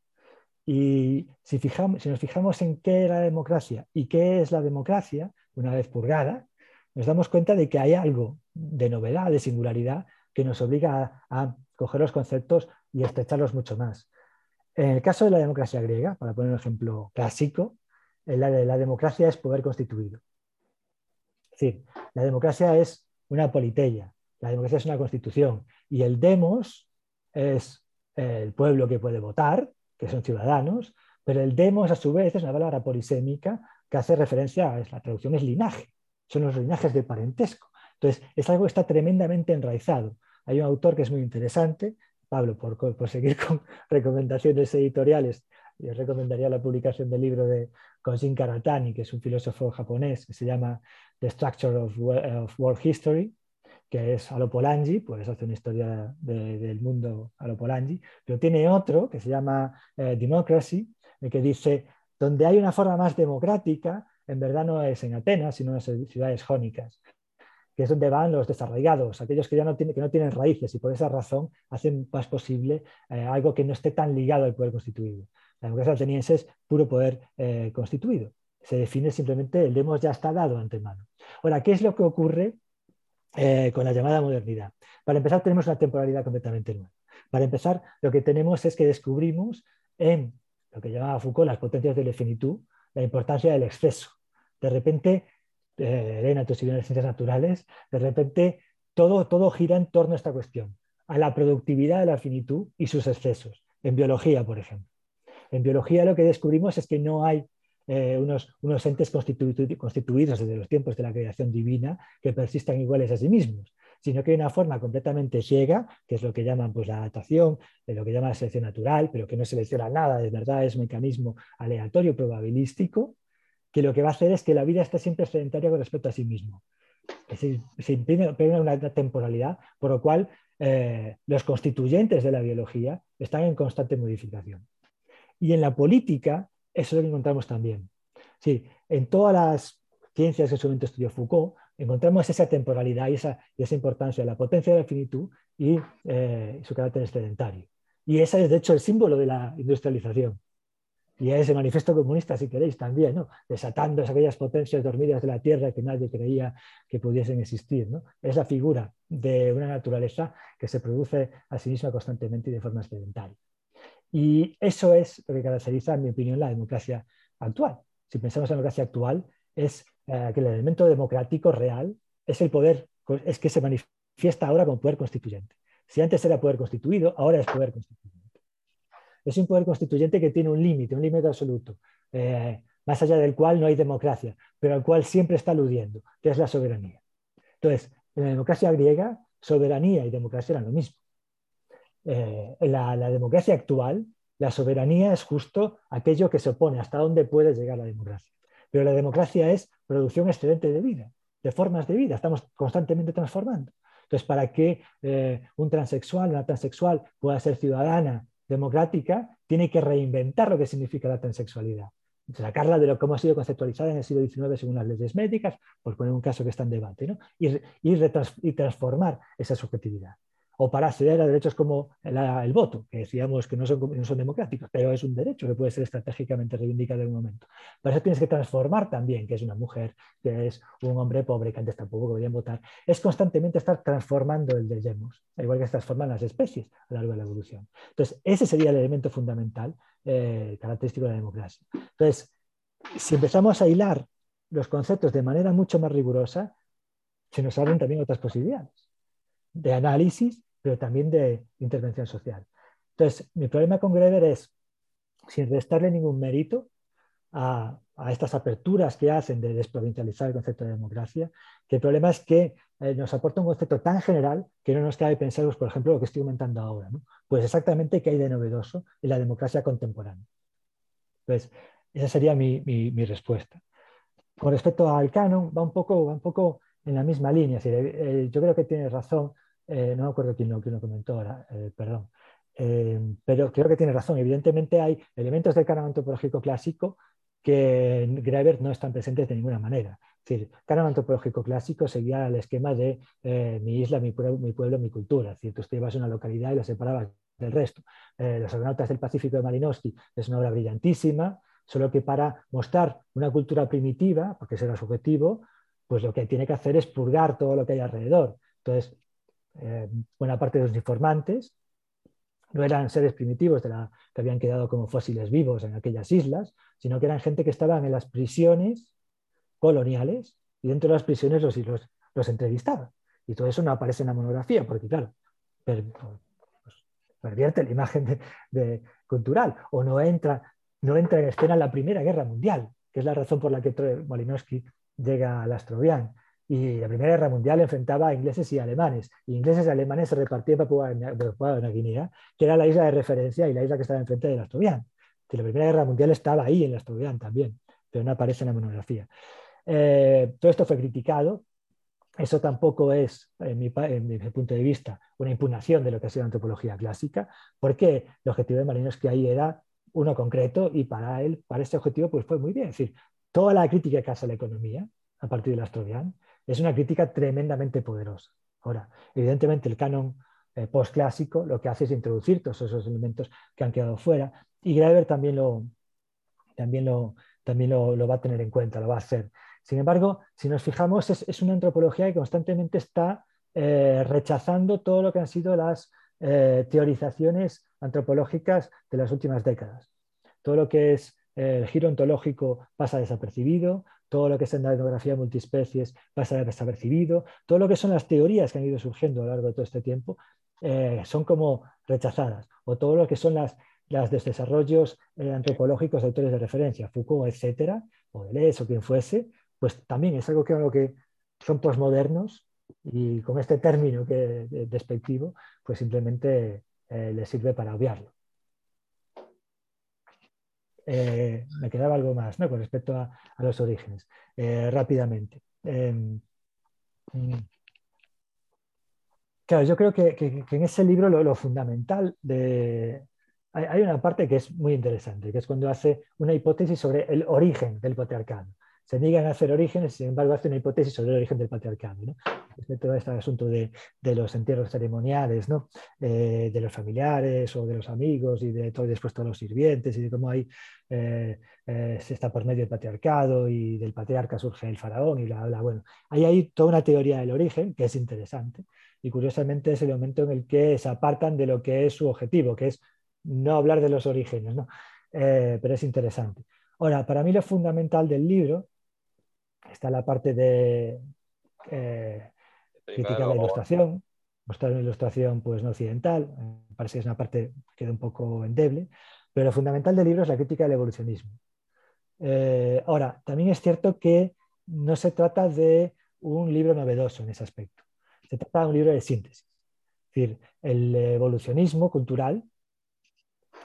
Y si, fijamos, si nos fijamos en qué era la democracia y qué es la democracia, una vez purgada, nos damos cuenta de que hay algo de novedad, de singularidad, que nos obliga a coger los conceptos y estrecharlos mucho más. En el caso de la democracia griega, para poner un ejemplo clásico, la, la democracia es poder constituido. Decir, la democracia es una politeia, la democracia es una constitución y el demos es el pueblo que puede votar, que son ciudadanos, pero el demos a su vez es una palabra polisémica que hace referencia a la traducción es linaje, son los linajes de parentesco. Entonces, es algo que está tremendamente enraizado. Hay un autor que es muy interesante, Pablo, por, por seguir con recomendaciones editoriales, yo recomendaría la publicación del libro de Kojin Karatani, que es un filósofo japonés, que se llama The Structure of, World History, que es Alopolangi, pues hace una historia del mundo Alopolangi, pero tiene otro que se llama eh, Democracy, que dice, donde hay una forma más democrática, en verdad no es en Atenas, sino en ciudades jónicas, que es donde van los desarraigados, aquellos que ya no, tienen, que no tienen raíces y por esa razón hacen más posible eh, algo que no esté tan ligado al poder constituido. La democracia ateniense es puro poder eh, constituido. Se define simplemente, el demos ya está dado antemano. Ahora, ¿qué es lo que ocurre eh, con la llamada modernidad? Para empezar, tenemos una temporalidad completamente nueva. Para empezar, lo que tenemos es que descubrimos en lo que llamaba Foucault las potencias del infinitud, la importancia del exceso. De repente, eh, Elena, tú vienes ciencias naturales, de repente todo, todo gira en torno a esta cuestión, a la productividad de la finitud y sus excesos, en biología, por ejemplo. En biología lo que descubrimos es que no hay eh, unos, entes constituidos desde los tiempos de la creación divina que persistan iguales a sí mismos, sino que hay una forma completamente ciega, que es lo que llaman pues, la adaptación, de lo que llaman la selección natural, pero que no selecciona nada, de verdad es un mecanismo aleatorio, probabilístico, que lo que va a hacer es que la vida esté siempre sedentaria con respecto a sí mismo. Es decir, se imprime una temporalidad, por lo cual eh, los constituyentes de la biología están en constante modificación. Y en la política, eso es lo que encontramos también. Sí, en todas las ciencias que en su momento estudió Foucault, encontramos esa temporalidad y esa, importancia de la potencia de la finitud y eh, su carácter excedentario. Y ese es, de hecho, el símbolo de la industrialización. Y ese manifiesto comunista, si queréis, también, ¿no? desatando aquellas potencias dormidas de la tierra que nadie creía que pudiesen existir. ¿no? Es la figura de una naturaleza que se produce a sí misma constantemente y de forma excedentaria. Y eso es lo que caracteriza, en mi opinión, la democracia actual. Si pensamos en la democracia actual, es eh, que el elemento democrático real es el poder, es que se manifiesta ahora como poder constituyente. Si antes era poder constituido, ahora es poder constituyente. Es un poder constituyente que tiene un límite, un límite absoluto, eh, más allá del cual no hay democracia, pero al cual siempre está aludiendo, que es la soberanía. Entonces, en la democracia griega, soberanía y democracia eran lo mismo. Eh, en la, democracia actual, la soberanía es justo aquello que se opone, hasta dónde puede llegar la democracia. Pero la democracia es producción excelente de vida, de formas de vida, estamos constantemente transformando. Entonces, para que eh, un transexual, una transexual pueda ser ciudadana democrática, tiene que reinventar lo que significa la transexualidad. Sacarla de lo que ha sido conceptualizada en el siglo XIX según las leyes médicas, por poner un caso que está en debate, ¿no? y, y transformar esa subjetividad o para acceder a derechos como el voto, que decíamos que no son, no son, democráticos, pero es un derecho que puede ser estratégicamente reivindicado en un momento. Para eso tienes que transformar también, que es una mujer, que es un hombre pobre, que antes tampoco podían votar. Es constantemente estar transformando el de Yemos, igual que se transforman las especies a lo largo de la evolución. Entonces, ese sería el elemento fundamental eh, característico de la democracia. Entonces, si empezamos a hilar los conceptos de manera mucho más rigurosa, se nos abren también otras posibilidades de análisis pero también de intervención social. Entonces, mi problema con Greber es, sin restarle ningún mérito a, estas aperturas que hacen de desprovincializar el concepto de democracia, que el problema es que eh, nos aporta un concepto tan general que no nos cabe pensar, pues, por ejemplo, lo que estoy comentando ahora. Pues exactamente qué hay de novedoso en la democracia contemporánea. Entonces, esa sería mi, respuesta. Con respecto al canon, va un poco, va un poco en la misma línea. Eh, yo creo que tiene razón eh, no me acuerdo quién lo, comentó ahora, eh, perdón, eh, pero creo que tiene razón. Evidentemente hay elementos del canon antropológico clásico que en Greber no están presentes de ninguna manera. Es decir, canon antropológico clásico seguía el esquema de mi isla, mi pueblo, mi pueblo, mi cultura. Es decir, tú ibas a una localidad y la separabas del resto. Los Argonautas del Pacífico de Malinowski es una obra brillantísima, solo que para mostrar una cultura primitiva, porque ese era objetivo, pues lo que tiene que hacer es purgar todo lo que hay alrededor. Entonces, eh, buena parte de los informantes no eran seres primitivos de la, que habían quedado como fósiles vivos en aquellas islas, sino que eran gente que estaban en las prisiones coloniales y dentro de las prisiones los, los, entrevistaban. Y todo eso no aparece en la monografía, porque claro, per, pues, pervierte la imagen de, cultural o no entra, no entra en escena la Primera Guerra Mundial, que es la razón por la que Malinowski llega al Astrovián. Y la Primera Guerra Mundial enfrentaba a ingleses y alemanes. Y ingleses y alemanes se repartían Papua, Papua Guinea, que era la isla de referencia y la isla que estaba enfrente del Astrovián. Que la Primera Guerra Mundial estaba ahí en el Astrovián también, pero no aparece en la monografía. Eh, todo esto fue criticado. Eso tampoco es, en mi, punto de vista, una impugnación de lo que ha sido la antropología clásica, porque el objetivo de Malinowski ahí era uno concreto y para él, para ese objetivo, pues fue muy bien. Es decir, toda la crítica que hace a la economía a partir del Astrovián es una crítica tremendamente poderosa. Ahora, evidentemente el canon eh, postclásico lo que hace es introducir todos esos elementos que han quedado fuera y Graeber también lo, también lo, también lo, va a tener en cuenta, lo va a hacer. Sin embargo, si nos fijamos, es, una antropología que constantemente está eh, rechazando todo lo que han sido las eh, teorizaciones antropológicas de las últimas décadas. Todo lo que es el giro ontológico pasa desapercibido, todo lo que es en la etnografía multiespecies pasa desapercibido, todo lo que son las teorías que han ido surgiendo a lo largo de todo este tiempo eh, son como rechazadas, o todo lo que son las, las desarrollos eh, antropológicos de autores de referencia, Foucault, etcétera, o Deleuze o quien fuese, pues también es algo que, que son posmodernos y con este término que, despectivo, pues simplemente eh, les sirve para obviarlo. Eh, me quedaba algo más ¿no? con respecto a, los orígenes, eh, rápidamente. Em, mm, claro, yo creo que, en ese libro lo, fundamental de... hay, una parte que es muy interesante, que es cuando hace una hipótesis sobre el origen del patriarcado se niegan a hacer orígenes, sin embargo, hace una hipótesis sobre el origen del patriarcado. ¿no? todo este asunto de, los entierros ceremoniales, ¿no? Eh, de los familiares o de los amigos y de todo después todos los sirvientes y de cómo ahí eh, eh, se está por medio del patriarcado y del patriarca surge el faraón y la bla. Bueno, ahí hay toda una teoría del origen que es interesante y curiosamente es el momento en el que se apartan de lo que es su objetivo, que es no hablar de los orígenes, ¿no? pero es interesante. Ahora, para mí lo fundamental del libro está la parte de eh, crítica de la ilustración, mostrar una ilustración pues, no occidental, parece que es una parte que queda un poco endeble, pero lo fundamental del libro es la crítica del evolucionismo. Eh, ahora, también es cierto que no se trata de un libro novedoso en ese aspecto, se trata de un libro de síntesis. Es decir, el evolucionismo cultural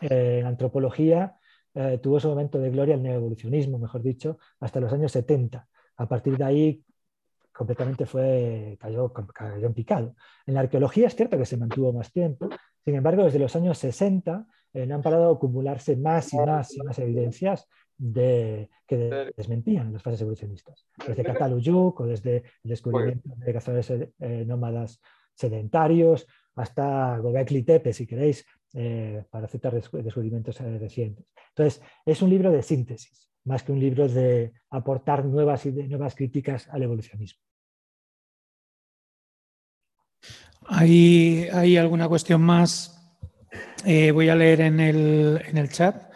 eh, en antropología tuvo su momento de gloria, el neoevolucionismo, mejor dicho, hasta los años 70 a partir de ahí completamente fue, cayó, cayó en picado. En la arqueología es cierto que se mantuvo más tiempo, sin embargo, desde los años 60 eh, no han parado de acumularse más y más y más evidencias de, que desmentían las fases evolucionistas. Desde Cataluyuk o desde el descubrimiento de cazadores eh, nómadas sedentarios hasta Gobekli Tepe, si queréis, eh, para aceptar descubrimientos recientes. Entonces, es un libro de síntesis más que un libro de aportar nuevas, nuevas críticas al evolucionismo. ¿Hay, hay alguna cuestión más? Eh, voy a leer en el, chat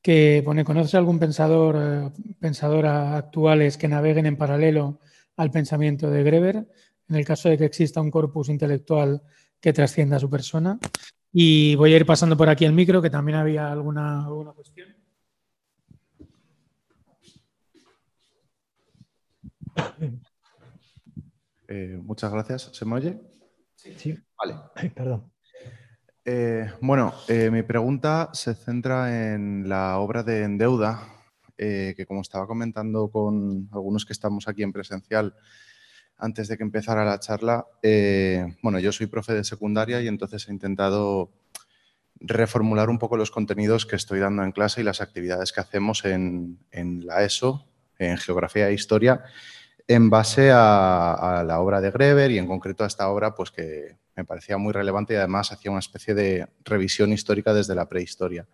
que pone, ¿conoce algún pensador, eh, pensadora actuales que naveguen en paralelo al pensamiento de Greber en el caso de que exista un corpus intelectual que trascienda a su persona? Y voy a ir pasando por aquí el micro, que también había alguna, alguna cuestión. Eh, muchas gracias. ¿Se me oye? Sí. Vale. perdón. Eh, bueno, eh, mi pregunta se centra en la obra de Endeuda, que como estaba comentando con algunos que estamos aquí en presencial antes de que empezara la charla, bueno, yo soy profe de secundaria y entonces he intentado reformular un poco los contenidos que estoy dando en clase y las actividades que hacemos en, en la ESO, en Geografía e Historia, en base a, la obra de Greber y en concreto a esta obra pues que me parecía muy relevante y además hacía una especie de revisión histórica desde la prehistoria.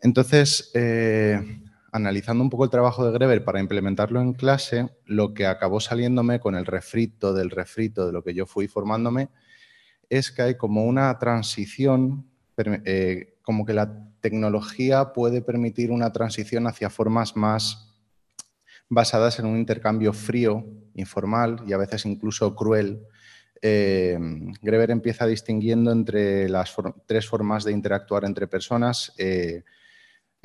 Entonces, eh, analizando un poco el trabajo de Greber para implementarlo en clase, lo que acabó saliéndome con el refrito del refrito de lo que yo fui formándome es que hay como una transición eh, como que la tecnología puede permitir una transición hacia formas más basadas en un intercambio frío, informal y a veces incluso cruel. Eh, Greber empieza distinguiendo entre las tres formas de interactuar entre personas, eh,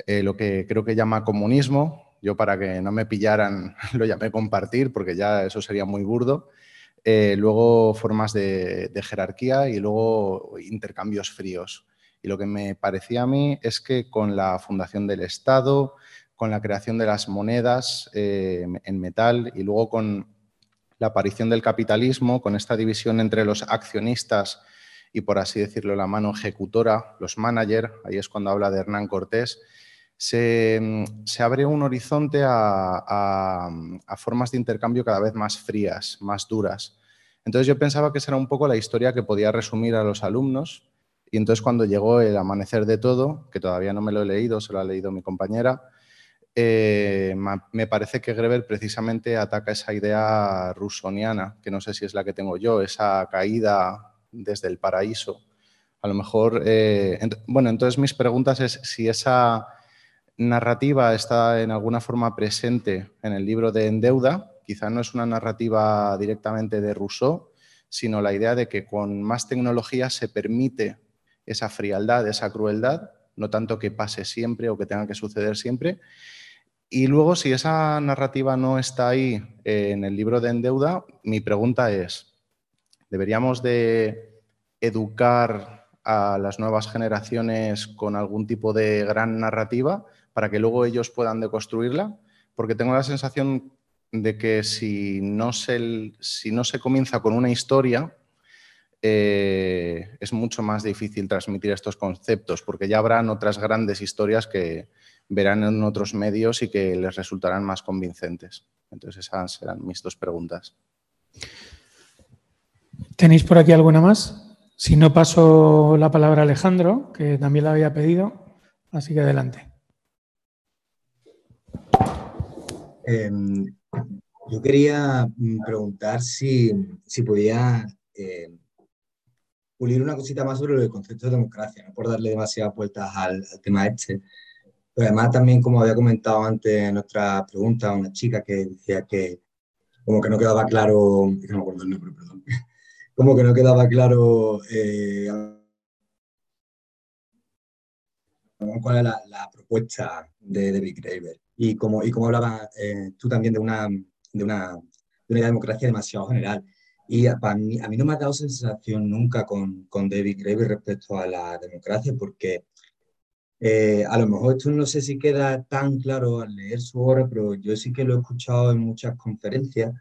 lo que creo que llama comunismo, yo para que no me pillaran lo llamé compartir porque ya eso sería muy burdo, luego formas de, de jerarquía y luego intercambios fríos. Y lo que me parecía a mí es que con la fundación del Estado, con la creación de las monedas eh, en metal y luego con la aparición del capitalismo, con esta división entre los accionistas y, por así decirlo, la mano ejecutora, los managers, ahí es cuando habla de Hernán Cortés, se, abre un horizonte a, a, formas de intercambio cada vez más frías, más duras. Entonces yo pensaba que esa era un poco la historia que podía resumir a los alumnos y entonces cuando llegó el amanecer de todo, que todavía no me lo he leído, se lo ha leído mi compañera, eh, me parece que Greber precisamente ataca esa idea rusoniana, que no sé si es la que tengo yo, esa caída desde el paraíso. A lo mejor, eh, bueno, entonces mis preguntas es si esa narrativa está en alguna forma presente en el libro de Endeuda, quizá no es una narrativa directamente de Rousseau, sino la idea de que con más tecnología se permite esa frialdad, esa crueldad, no tanto que pase siempre o que tenga que suceder siempre. Y luego, si esa narrativa no está ahí en el libro de Endeuda, mi pregunta es, ¿deberíamos de educar a las nuevas generaciones con algún tipo de gran narrativa para que luego ellos puedan deconstruirla? Porque tengo la sensación de que si no se, si no se comienza con una historia, eh, es mucho más difícil transmitir estos conceptos, porque ya habrán otras grandes historias que verán en otros medios y que les resultarán más convincentes. Entonces esas serán mis dos preguntas. ¿Tenéis por aquí alguna más? Si no, paso la palabra a Alejandro, que también la había pedido, así que adelante. Em, yo quería mm, preguntar si, si podía eh, pulir una cosita más sobre el concepto de democracia, no por darle demasiadas vueltas al, tema este. Pero además también, como había comentado antes en nuestra pregunta, una chica que decía que como que no quedaba claro, no me acuerdo el nombre, perdón, como que no quedaba claro eh, cuál era la, propuesta de David Graeber. Y como, y como hablaba eh, tú también de una, de una, de una democracia demasiado general. Y a, mí, a mí no me ha dado sensación nunca con, con David Graeber respecto a la democracia, porque eh, a lo mejor esto no sé si queda tan claro al leer su obra, pero yo sí que lo he escuchado en muchas conferencias.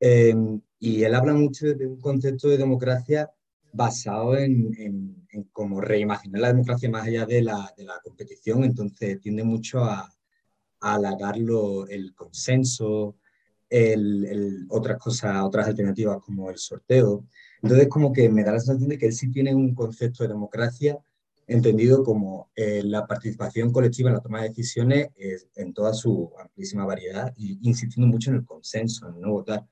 Em, y él habla mucho de un concepto de democracia basado en, en, en cómo reimaginar la democracia más allá de la, de la competición, entonces tiende mucho a halagarlo el consenso, el, otras cosas, otras alternativas como el sorteo. Entonces, como que me da la sensación de que él sí tiene un concepto de democracia entendido como eh, la participación colectiva en la toma de decisiones en toda su amplísima variedad y insistiendo mucho en el consenso, en no votar.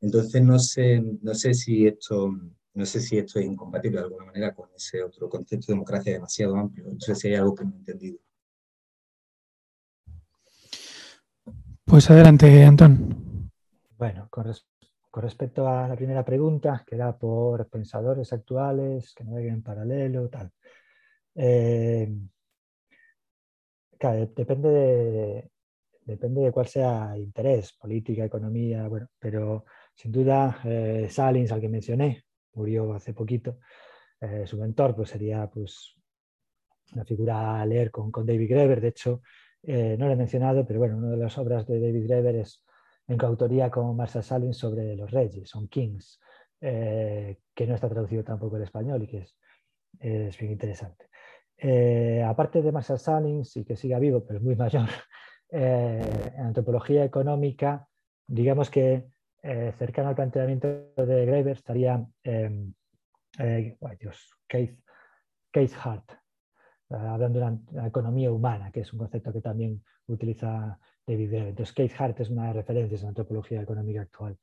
Entonces, no sé, no sé si esto no sé si esto es incompatible de alguna manera con ese otro concepto de democracia demasiado amplio. No sé si hay algo que no he entendido. Pues adelante, Antón. Bueno, con, respecto a la primera pregunta, que era por pensadores actuales que naveguen en paralelo, tal. Eh, depende de, depende de cuál sea el interés, política, economía, bueno, pero sin duda eh, Salins, al que mencioné, murió hace poquito, eh, su mentor pues sería pues, una figura a leer con, con David Greber, de hecho eh, no lo he mencionado, pero bueno, una de las obras de David Graeber es en coautoría con Marshall Salins sobre los reyes, son kings, eh, que no está traducido tampoco al español y que es, bien interesante. Eh, aparte de Marshall Salins, y que siga vivo, pero es muy mayor, en antropología económica, digamos que cercano al planteamiento de Graeber estaría em, Dios, Keith, Keith Hart, hablando de la, economía humana, que es un concepto que también utiliza David Graeber. Entonces, Keith Hart es una de las referencias en la antropología económica actual.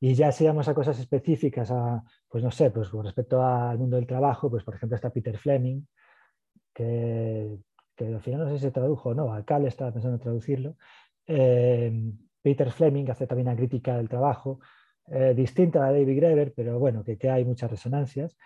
Y ya si vamos a cosas específicas, a, pues no sé, pues con respecto al mundo del trabajo, pues por ejemplo está Peter Fleming, que, al final no sé si se tradujo o no, Alcal estaba pensando en traducirlo. Eh, Peter Fleming hace también una crítica del trabajo, eh, distinta a la de David Greber, pero bueno, que, que, hay muchas resonancias.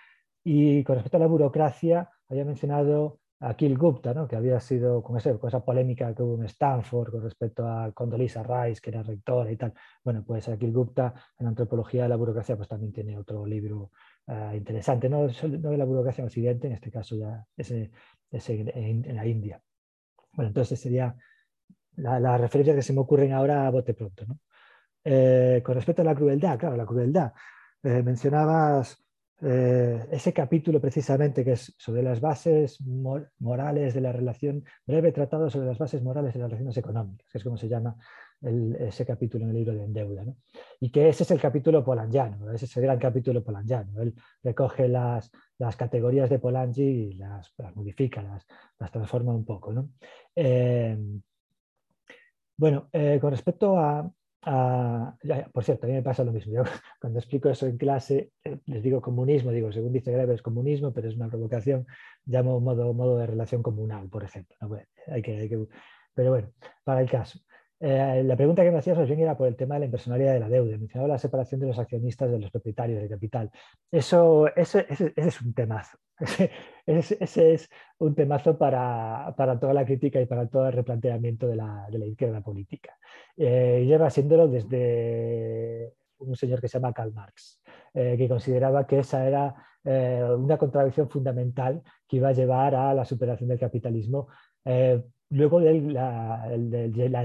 Y con respecto a la burocracia, había mencionado a Kiel Gupta, ¿no? que había sido con, ese, esa polémica que hubo en Stanford con respecto a Condoleezza Rice, que era rectora y tal. Bueno, pues Akil Gupta en antropología de la burocracia pues también tiene otro libro uh, interesante, no, no, de la burocracia en Occidente, en este caso ya en, en, la India. Bueno, entonces sería las la referencias que se me ocurren ahora a bote pronto. ¿no? Eh, con respecto a la crueldad, claro, la crueldad. Eh, mencionabas eh, ese capítulo precisamente que es sobre las bases morales de la relación, breve tratado sobre las bases morales de las relaciones económicas, que es como se llama ese capítulo en el libro de Endeuda. Y que ese es el capítulo polangiano, ese es el gran capítulo polangiano. Él recoge las, las categorías de Polanyi y las, las modifica, las, las, transforma un poco. Eh, bueno, eh, con respecto a, por cierto, a mí me pasa lo mismo. Yo cuando explico eso en clase, eh, les digo comunismo, digo, según dice Greber es comunismo, pero es una provocación, llamo modo, modo de relación comunal, por ejemplo. hay que, hay que, pero bueno, para el caso. Eh, la pregunta que me hacías bien era por el tema de la impersonalidad de la deuda. Mencionaba la separación de los accionistas de los propietarios del capital. Eso, ese, ese, es un temazo. Ese, ese es un temazo para, para, toda la crítica y para todo el replanteamiento de la, de la izquierda política. Eh, lleva siéndolo desde un señor que se llama Karl Marx, eh, que consideraba que esa era una contradicción fundamental que iba a llevar a la superación del capitalismo luego de la,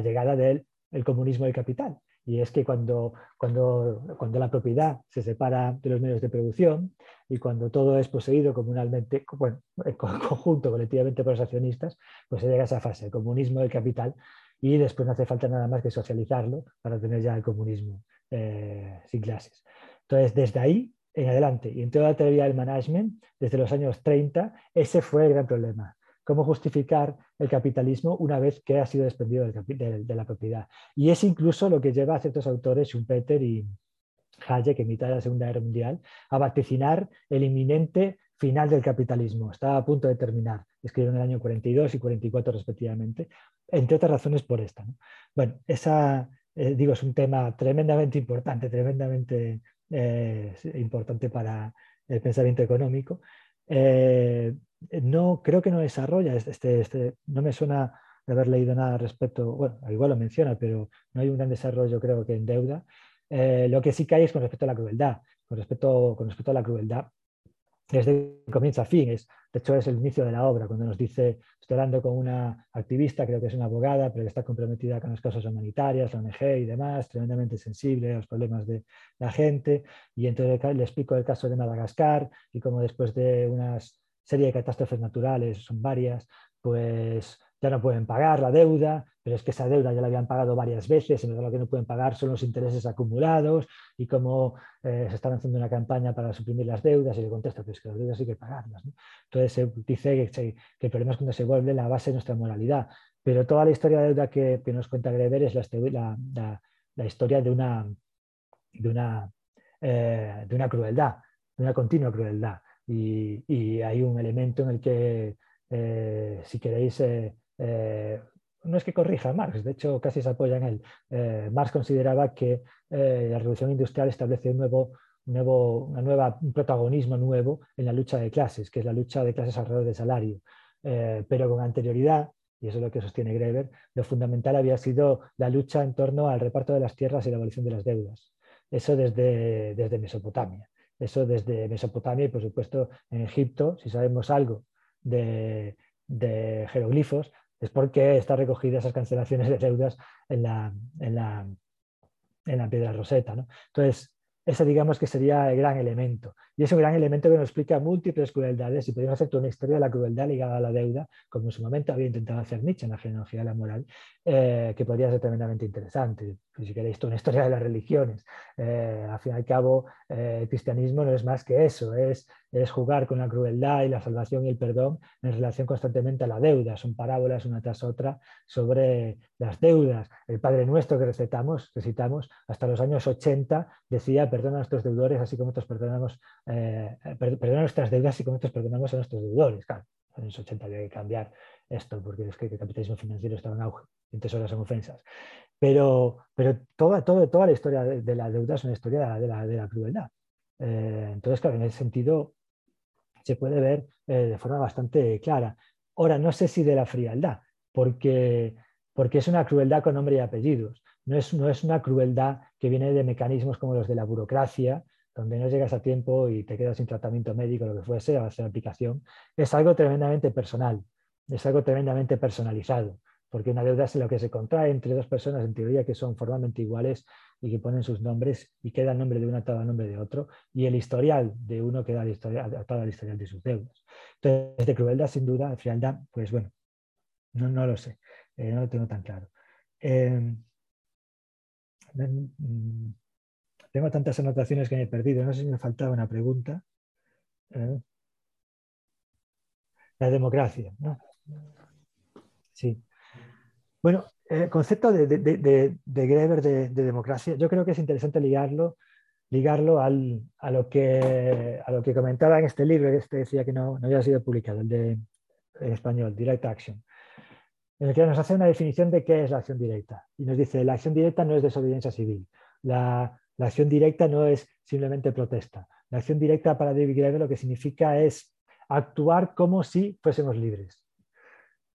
llegada del el comunismo del capital. Y es que cuando, cuando, cuando la propiedad se separa de los medios de producción y cuando todo es poseído comunalmente, bueno, en conjunto, colectivamente por los accionistas, pues se llega a esa fase, el comunismo del capital, y después no hace falta nada más que socializarlo para tener ya el comunismo eh, sin clases. Entonces, desde ahí en adelante, y en toda la teoría del management, desde los años 30, ese fue el gran problema cómo justificar el capitalismo una vez que ha sido desprendido de, la propiedad. Y es incluso lo que lleva a ciertos autores, Schumpeter y Hayek, en mitad de la Segunda Guerra Mundial, a vaticinar el inminente final del capitalismo. Estaba a punto de terminar. Escribieron el año 42 y 44 respectivamente, entre otras razones por esta. Bueno, esa, eh, digo, es un tema tremendamente importante, tremendamente eh, importante para el pensamiento económico. Eh, no, creo que no desarrolla, este, este, no me suena de haber leído nada al respecto, bueno, igual lo menciona, pero no hay un gran desarrollo creo que en deuda. Eh, lo que sí que hay es con respecto a la crueldad, con respecto, con respecto a la crueldad, desde comienzo a fin, es, de hecho es el inicio de la obra, cuando nos dice, estoy hablando con una activista, creo que es una abogada, pero que está comprometida con las causas humanitarias, la ONG y demás, tremendamente sensible a los problemas de la gente, y entonces le explico el caso de Madagascar y cómo después de unas serie de catástrofes naturales, son varias, pues ya no pueden pagar la deuda, pero es que esa deuda ya la habían pagado varias veces, y lo que no pueden pagar son los intereses acumulados y cómo eh, se están haciendo una campaña para suprimir las deudas y le contesta, pues que las deudas hay que pagarlas. Entonces dice que, el problema es cuando se vuelve la base de nuestra moralidad, pero toda la historia de deuda que, nos cuenta Greber es la, la, historia de una, de, una, eh, de una crueldad, de una continua crueldad y, hay un elemento en el que, eh, si queréis, eh, eh, no es que corrija Marx, de hecho casi se apoya en él. Marx consideraba que la revolución industrial establece un nuevo, nuevo, una nueva, protagonismo nuevo en la lucha de clases, que es la lucha de clases alrededor del salario. pero con anterioridad, y eso es lo que sostiene Greber, lo fundamental había sido la lucha en torno al reparto de las tierras y la abolición de las deudas. Eso desde Mesopotamia. Eso desde Mesopotamia y, por supuesto, en Egipto, si sabemos algo de, jeroglifos, es porque están recogidas esas cancelaciones de deudas en la, en la, en la piedra roseta. ¿no? Entonces, ese digamos que sería el gran elemento. Y es un gran elemento que nos explica múltiples crueldades y podemos hacer una historia de la crueldad ligada a la deuda, como en su momento había intentado hacer Nietzsche en la genealogía de la moral, eh, que podría ser tremendamente interesante. Pues si queréis, una historia de las religiones. Eh, al fin y al cabo, eh, el cristianismo no es más que eso, es, es jugar con la crueldad y la salvación y el perdón en relación constantemente a la deuda. Son parábolas una tras otra sobre las deudas. El Padre Nuestro que recitamos, recitamos hasta los años 80 decía, perdona a nuestros deudores así como nosotros perdonamos, perdona nuestras deudas así como nosotros perdonamos a nuestros deudores. Claro, en los 80 había que cambiar esto, porque es que el capitalismo financiero estaba en auge, y entonces ahora son ofensas. Pero, pero toda, toda, toda la historia de, la deuda es una historia de la, de la crueldad. Eh, entonces, claro, en ese sentido se puede ver eh, de forma bastante clara. Ahora, no sé si de la frialdad, porque, porque es una crueldad con nombre y apellidos. No es, no es una crueldad que viene de mecanismos como los de la burocracia, donde no llegas a tiempo y te quedas sin tratamiento médico, lo que fuese, o hacer aplicación. Es algo tremendamente personal, es algo tremendamente personalizado porque una deuda es lo que se contrae entre dos personas en teoría que son formalmente iguales y que ponen sus nombres y queda el nombre de uno atado al nombre de otro y el historial de uno queda atado al historial de sus deudas. Entonces, de crueldad, sin duda, frialdad, pues bueno, no, no lo sé, eh, no lo tengo tan claro. Em, mm, tengo tantas anotaciones que me he perdido, no sé si me faltaba una pregunta. Eh, la democracia, ¿no? Sí. Bueno, el concepto de, de, Greber de, democracia, yo creo que es interesante ligarlo, ligarlo a, lo que, a lo que comentaba en este libro, que este decía que no, no había sido publicado, el de en español, Direct Action, en el que nos hace una definición de qué es la acción directa. Y nos dice, la acción directa no es desobediencia civil, la, la acción directa no es simplemente protesta. La acción directa para David Greber lo que significa es actuar como si fuésemos libres.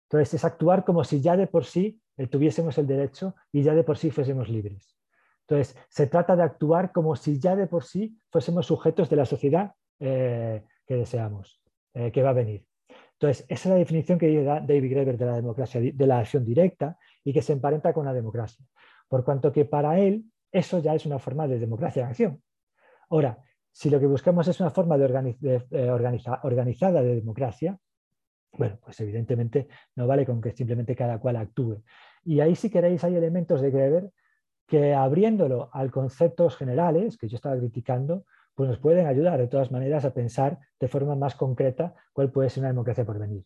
Entonces, es actuar como si ya de por sí tuviésemos el derecho y ya de por sí fuésemos libres. Entonces, se trata de actuar como si ya de por sí fuésemos sujetos de la sociedad eh, que deseamos, eh, que va a venir. Entonces, esa es la definición que da David Graeber de la democracia, de la acción directa y que se emparenta con la democracia. Por cuanto que para él eso ya es una forma de democracia en acción. Ahora, si lo que buscamos es una forma de, eh, organizada de democracia, bueno, pues evidentemente no vale con que simplemente cada cual actúe. Y ahí si queréis hay elementos de Greber que abriéndolo a conceptos generales que yo estaba criticando, pues nos pueden ayudar de todas maneras a pensar de forma más concreta cuál puede ser una democracia por venir.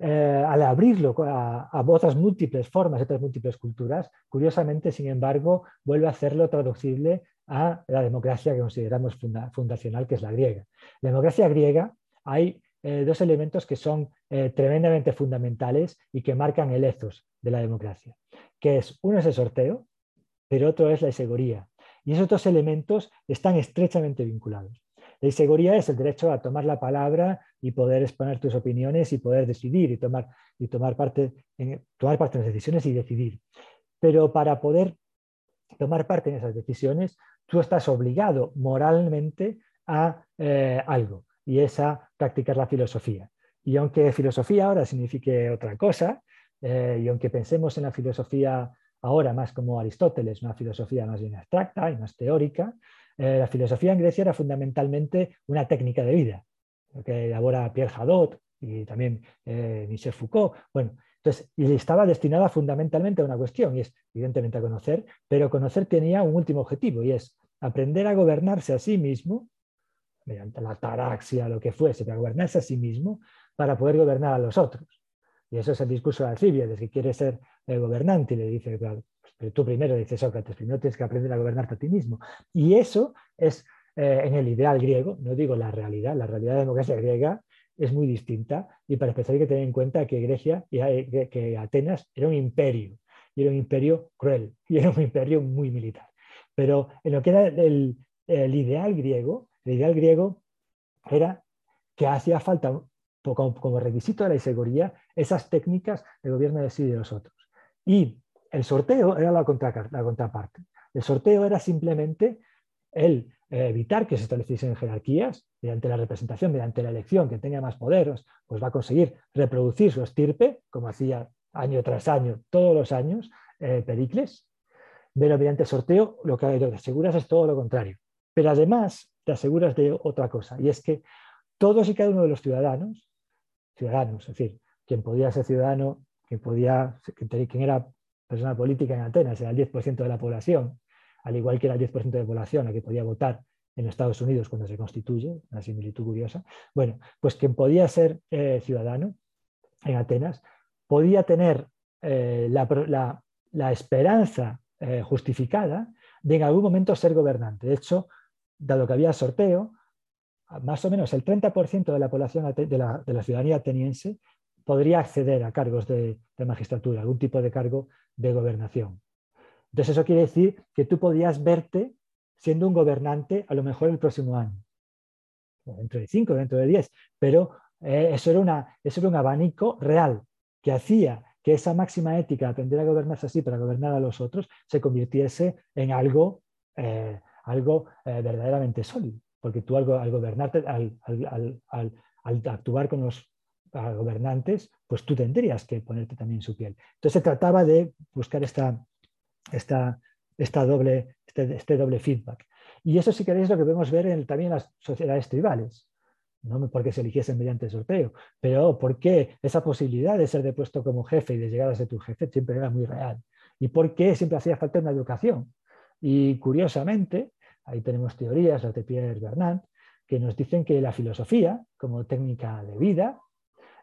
Eh, al abrirlo a, otras múltiples formas, otras múltiples culturas, curiosamente, sin embargo, vuelve a hacerlo traducible a la democracia que consideramos fundacional, que es la griega. La democracia griega hay eh, dos elementos que son eh, tremendamente fundamentales y que marcan el ethos de la democracia, que es uno es el sorteo, pero otro es la isegoría. Y esos dos elementos están estrechamente vinculados. La isegoría es el derecho a tomar la palabra y poder exponer tus opiniones y poder decidir y tomar, y tomar, parte, en, tomar parte en las decisiones y decidir. Pero para poder tomar parte en esas decisiones, tú estás obligado moralmente a eh, algo y esa practicar la filosofía. Y aunque filosofía ahora signifique otra cosa, eh, y aunque pensemos en la filosofía ahora más como Aristóteles, una filosofía más bien abstracta y más teórica, eh, la filosofía en Grecia era fundamentalmente una técnica de vida, que elabora Pierre Hadot y también eh, Michel Foucault. Bueno, entonces, y estaba destinada fundamentalmente a una cuestión, y es evidentemente a conocer, pero conocer tenía un último objetivo, y es aprender a gobernarse a sí mismo mediante la taraxia, lo que fuese, para gobernarse a sí mismo, para poder gobernar a los otros. Y eso es el discurso de Alcibiades, que quiere ser el gobernante y le dice, claro, pues, tú primero, dice Sócrates, primero tienes que aprender a gobernarte a ti mismo. Y eso es eh, en el ideal griego, no digo la realidad, la realidad de la democracia griega es muy distinta y para empezar hay que tener en cuenta que Grecia, que Atenas era un imperio, y era un imperio cruel, y era un imperio muy militar. Pero en lo que era el ideal griego, el ideal griego era que hacía falta, como, requisito de la inseguridad, esas técnicas de gobierno de sí y de los otros. Y el sorteo era la, contraparte. El sorteo era simplemente el eh, evitar que se estableciesen jerarquías mediante la representación, mediante la elección, que tenga más poderes, pues va a conseguir reproducir su estirpe, como hacía año tras año, todos los años, eh, Pericles, pero mediante sorteo lo que, que aseguras es todo lo contrario. Pero además te aseguras de otra cosa, y es que todos y cada uno de los ciudadanos, ciudadanos, es decir, quien podía ser ciudadano, quien, podía, quien era persona política en Atenas, era el 10% de la población, al igual que era el 10% de la población a que podía votar en Estados Unidos cuando se constituye, una similitud curiosa. Bueno, pues quien podía ser eh, ciudadano en Atenas podía tener eh, la, esperanza eh, justificada de en algún momento ser gobernante. De hecho, dado que había sorteo, más o menos el 30% de la población la, de la, ciudadanía ateniense podría acceder a cargos de, de, magistratura, algún tipo de cargo de gobernación. Entonces eso quiere decir que tú podías verte siendo un gobernante a lo mejor el próximo año, dentro de cinco, dentro de diez, pero eh, eso, era una, eso era un abanico real que hacía que esa máxima ética, aprender a gobernarse así para gobernar a los otros, se convirtiese en algo, eh, algo eh, verdaderamente sólido. Porque tú al, al gobernarte, al, al, al, actuar con los gobernantes, pues tú tendrías que ponerte también su piel. Entonces se trataba de buscar esta, esta, esta doble, este, este, doble feedback. Y eso, si queréis, lo que podemos ver en, también en las sociedades tribales. No porque se eligiesen mediante sorteo, pero porque esa posibilidad de ser depuesto como jefe y de llegar a ser tu jefe siempre era muy real. Y porque siempre hacía falta una educación. Y curiosamente, ahí tenemos teorías, las de Pierre Bernard, que nos dicen que la filosofía, como técnica de vida,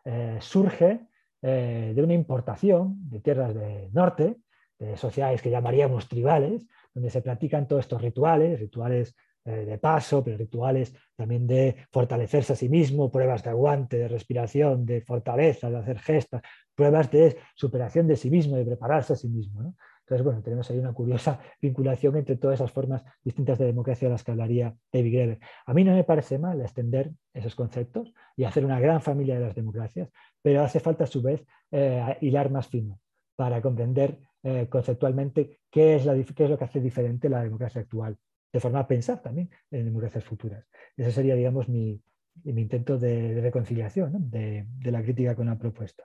eh, surge eh, de una importación de tierras del norte, de sociedades que llamaríamos tribales, donde se practican todos estos rituales, rituales eh, de paso, pero rituales también de fortalecerse a sí mismo, pruebas de aguante, de respiración, de fortaleza, de hacer gestas, pruebas de superación de sí mismo, de prepararse a sí mismo. Entonces, bueno, tenemos ahí una curiosa vinculación entre todas esas formas distintas de democracia de las que hablaría David Greber. A mí no me parece mal extender esos conceptos y hacer una gran familia de las democracias, pero hace falta a su vez eh, hilar más fino para comprender eh, conceptualmente qué es, lo que hace diferente la democracia actual, de forma a pensar también en democracias futuras. Ese sería, digamos, mi, intento de, reconciliación de, la crítica con la propuesta.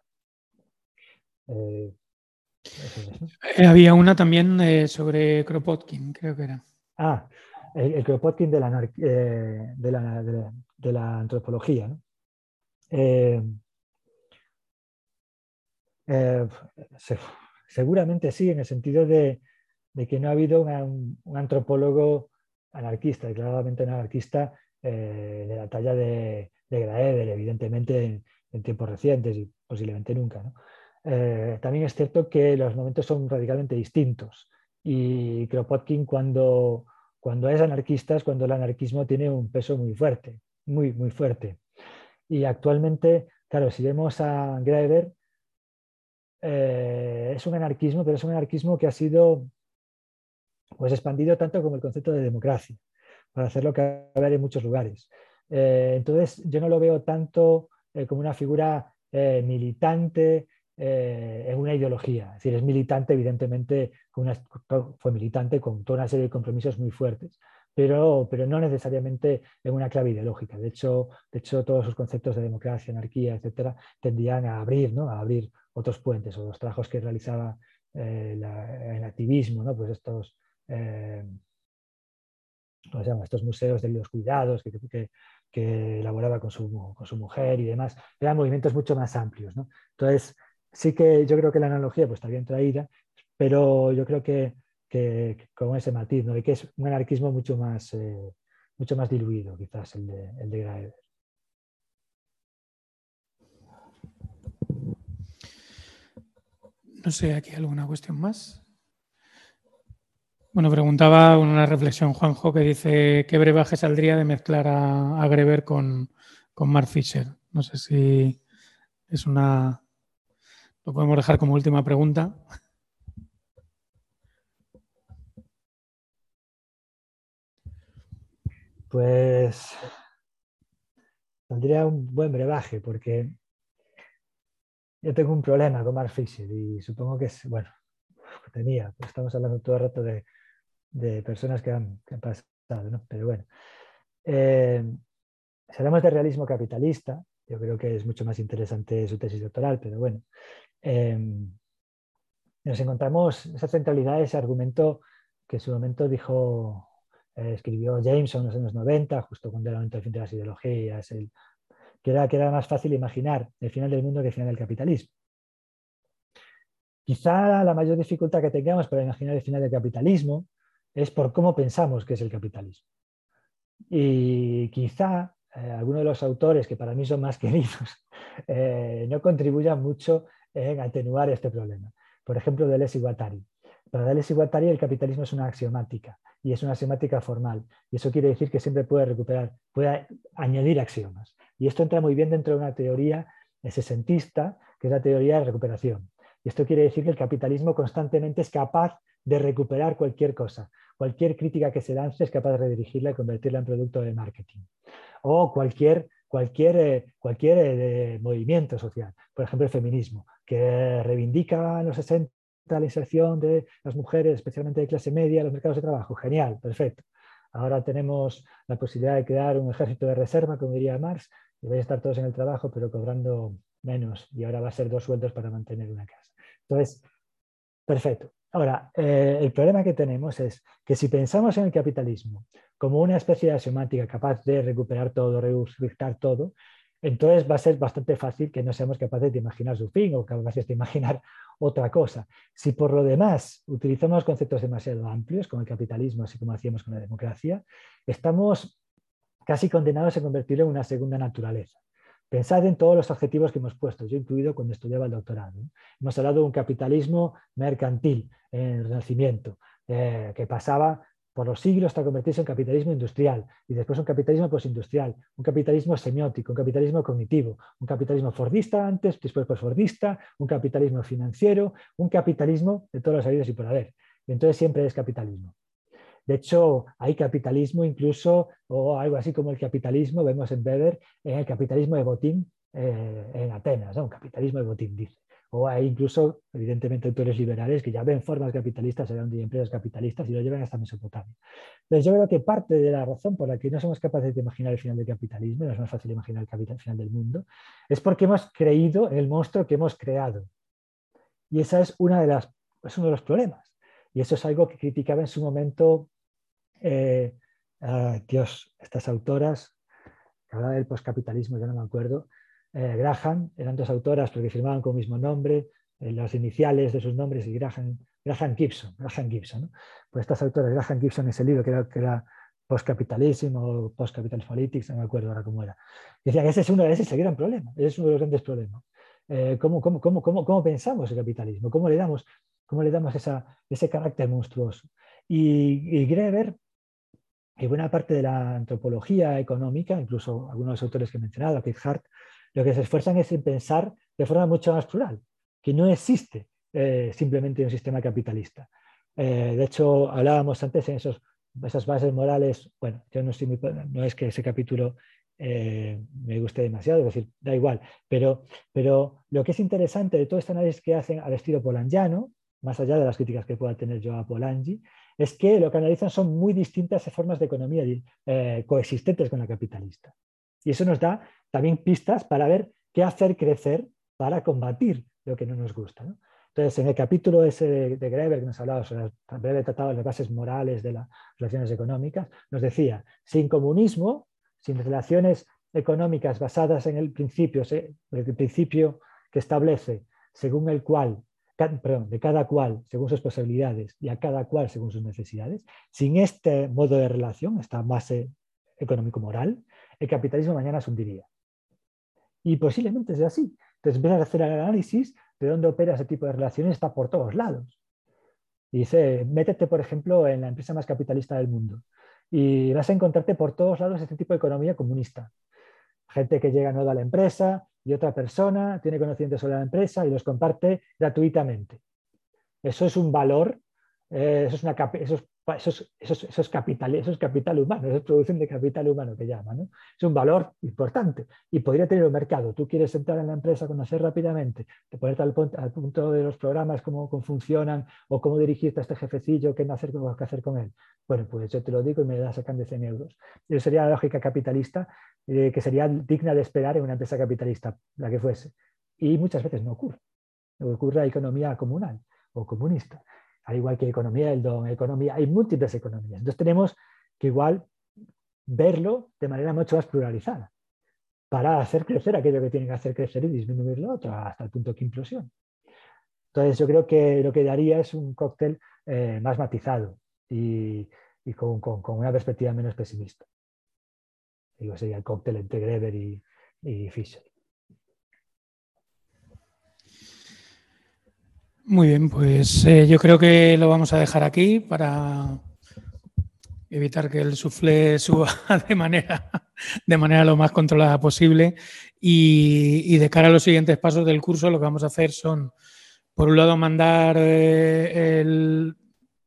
Eh, eh, había una también sobre Kropotkin, creo que era. Ah, el, Kropotkin de la, de la, antropología. Seguramente sí, en el sentido de, que no ha habido un, antropólogo anarquista, declaradamente anarquista, eh, de la talla de, de evidentemente en, tiempos recientes y posiblemente nunca. Eh, también es cierto que los momentos son radicalmente distintos y Kropotkin cuando, cuando es anarquista es cuando el anarquismo tiene un peso muy fuerte, muy, muy fuerte. Y actualmente, claro, si vemos a Graeber, eh, es un anarquismo, pero es un anarquismo que ha sido pues, expandido tanto como el concepto de democracia, para hacerlo caber en muchos lugares. Eh, entonces, yo no lo veo tanto como una figura militante en una ideología. Es decir, es militante, evidentemente, fue militante con toda una serie de compromisos muy fuertes, pero, pero, no necesariamente en una clave ideológica. De hecho, de hecho, todos sus conceptos de democracia, anarquía, etcétera, tendían a abrir, ¿no? a abrir otros puentes o los trabajos que realizaba eh, el activismo, ¿no? pues estos, eh, ¿cómo se llama? estos museos de los cuidados que, que, elaboraba con su, con su, mujer y demás, eran movimientos mucho más amplios. ¿no? Entonces, sí que yo creo que la analogía pues, está bien traída, pero yo creo que, que con ese matiz, ¿no? que es un anarquismo mucho más, eh, mucho más diluido, quizás, el de, el de Graeber. No sé, ¿aquí hay alguna cuestión más? Bueno, preguntaba una reflexión Juanjo que dice qué brebaje saldría de mezclar a, Greber con, con Mark Fisher. No sé si es una... Lo podemos dejar como última pregunta. Pues saldría un buen brebaje porque yo tengo un problema con Mark Fisher y supongo que es, bueno, tenía, pues estamos hablando todo el rato de, de personas que han, que han, pasado, ¿no? Pero bueno, eh, si hablamos de realismo capitalista, yo creo que es mucho más interesante su tesis doctoral, pero bueno, eh, nos encontramos esa centralidad, ese argumento que en su momento dijo, eh, escribió Jameson en los años 90, justo cuando era el momento del fin de las ideologías, el que era, que era más fácil imaginar el final del mundo que el final del capitalismo. Quizá la mayor dificultad que tengamos para imaginar el final del capitalismo es por cómo pensamos que es el capitalismo. Y quizá eh, algunos de los autores que para mí son más queridos eh, no contribuyan mucho en atenuar este problema. Por ejemplo, Deleuze y Guattari. Para Deleuze y el capitalismo es una axiomática y es una axiomática formal. Y eso quiere decir que siempre puede recuperar, puede añadir axiomas. Y esto entra muy bien dentro de una teoría sesentista, que es la teoría de recuperación. Y esto quiere decir que el capitalismo constantemente es capaz de recuperar cualquier cosa. Cualquier crítica que se lance es capaz de redirigirla y convertirla en producto de marketing. O cualquier, cualquier, eh, cualquier eh, movimiento social. Por ejemplo, el feminismo, que reivindica en los 60 la inserción de las mujeres, especialmente de clase media, en los mercados de trabajo. Genial, perfecto. Ahora tenemos la posibilidad de crear un ejército de reserva, como diría Marx, y vais a estar todos en el trabajo, pero cobrando menos. Y ahora va a ser dos sueldos para mantener una casa. Entonces, perfecto. Ahora, eh, el problema que tenemos es que si pensamos en el capitalismo como una especie de axiomática capaz de recuperar todo, resucitar todo, entonces va a ser bastante fácil que no seamos capaces de imaginar su fin o capaces de imaginar otra cosa. Si por lo demás utilizamos conceptos demasiado amplios, como el capitalismo, así como hacíamos con la democracia, estamos casi condenados a convertirlo en una segunda naturaleza. Pensad en todos los adjetivos que hemos puesto, yo incluido cuando estudiaba el doctorado. Hemos hablado de un capitalismo mercantil en el Renacimiento, eh, que pasaba por los siglos hasta convertirse en capitalismo industrial y después un capitalismo postindustrial, un capitalismo semiótico, un capitalismo cognitivo, un capitalismo fordista antes, después posfordista, un capitalismo financiero, un capitalismo de todos los sabidos y por haber. Entonces siempre es capitalismo. De hecho, hay capitalismo incluso, o algo así como el capitalismo, vemos en Weber, en el capitalismo de botín eh, en Atenas, un capitalismo de botín, dice. O hay incluso, evidentemente, autores liberales que ya ven formas capitalistas, de empresas capitalistas y lo llevan hasta Mesopotamia. Entonces, yo creo que parte de la razón por la que no somos capaces de imaginar el final del capitalismo, no es más fácil imaginar el, final del mundo, es porque hemos creído en el monstruo que hemos creado. Y esa es, una de las, es uno de los problemas. Y eso es algo que criticaba en su momento, eh, Dios, estas autoras, que hablaban del poscapitalismo, ya no me acuerdo, eh, Graham, eran dos autoras porque firmaban con el mismo nombre, eh, las iniciales de sus nombres y Graham, Graham Gibson. Graham Gibson Pues estas autoras, Graham Gibson, ese libro que era, que era Postcapitalismo o Postcapital Politics, no me acuerdo ahora cómo era. Decía que ese es uno ese el gran problema, ese es uno de los grandes problemas. Eh, ¿cómo, cómo, cómo, cómo, pensamos el capitalismo? ¿Cómo le damos, cómo le damos esa, ese carácter monstruoso? Y, y Greber y buena parte de la antropología económica, incluso algunos de los autores que he mencionado, Keith Hart, lo que se esfuerzan es en pensar de forma mucho más plural, que no existe eh, simplemente un sistema capitalista. Eh, de hecho, hablábamos antes en esos, esas bases morales, bueno, yo no, estoy muy, no es que ese capítulo eh, me guste demasiado, es decir, da igual, pero, pero lo que es interesante de todo este análisis que hacen al estilo polangiano, más allá de las críticas que pueda tener yo a Polanyi, es que lo que analizan son muy distintas formas de economía coexistentes con la capitalista. Y eso nos da también pistas para ver qué hacer crecer para combatir lo que no nos gusta. Entonces, en el capítulo ese de, Greber que nos hablaba sobre el breve tratado de las bases morales de las relaciones económicas, nos decía, sin comunismo, sin relaciones económicas basadas en el principio, el principio que establece según el cual, perdón, de cada cual según sus posibilidades y a cada cual según sus necesidades, sin este modo de relación, esta base económico-moral, el capitalismo mañana se hundiría. Y posiblemente sea así. Entonces empiezas a hacer el análisis de dónde opera ese tipo de relaciones, está por todos lados. Y dice, métete, por ejemplo, en la empresa más capitalista del mundo y vas a encontrarte por todos lados este tipo de economía comunista. Gente que llega nueva a la empresa y otra persona tiene conocimientos sobre la empresa y los comparte gratuitamente. Eso es un valor, eh, eso, es una, eso, es eso es, capital, eso es capital humano, eso es producción de capital humano que llama. ¿no? Es un valor importante y podría tener un mercado. Tú quieres entrar en la empresa, conocer rápidamente, te ponerte al, al, punto de los programas, cómo, funcionan o cómo dirigirte a este jefecillo, qué hacer, qué hacer con él. Bueno, pues yo te lo digo y me das a cambio de 100 euros. Eso sería la lógica capitalista eh, que sería digna de esperar en una empresa capitalista, la que fuese. Y muchas veces no ocurre. No ocurre la economía comunal o comunista al igual que economía del don, economía, hay múltiples economías. Entonces tenemos que igual verlo de manera mucho más pluralizada para hacer crecer aquello que tiene que hacer crecer y disminuir lo otro hasta el punto que implosión. Entonces yo creo que lo que daría es un cóctel eh, más matizado y, con, una perspectiva menos pesimista. Digo, sería el cóctel entre Greber y, y Fischer. Muy bien, pues eh, yo creo que lo vamos a dejar aquí para evitar que el suflé suba de manera, de manera lo más controlada posible. Y, de cara a los siguientes pasos del curso, lo que vamos a hacer son, por un lado, mandar eh, el,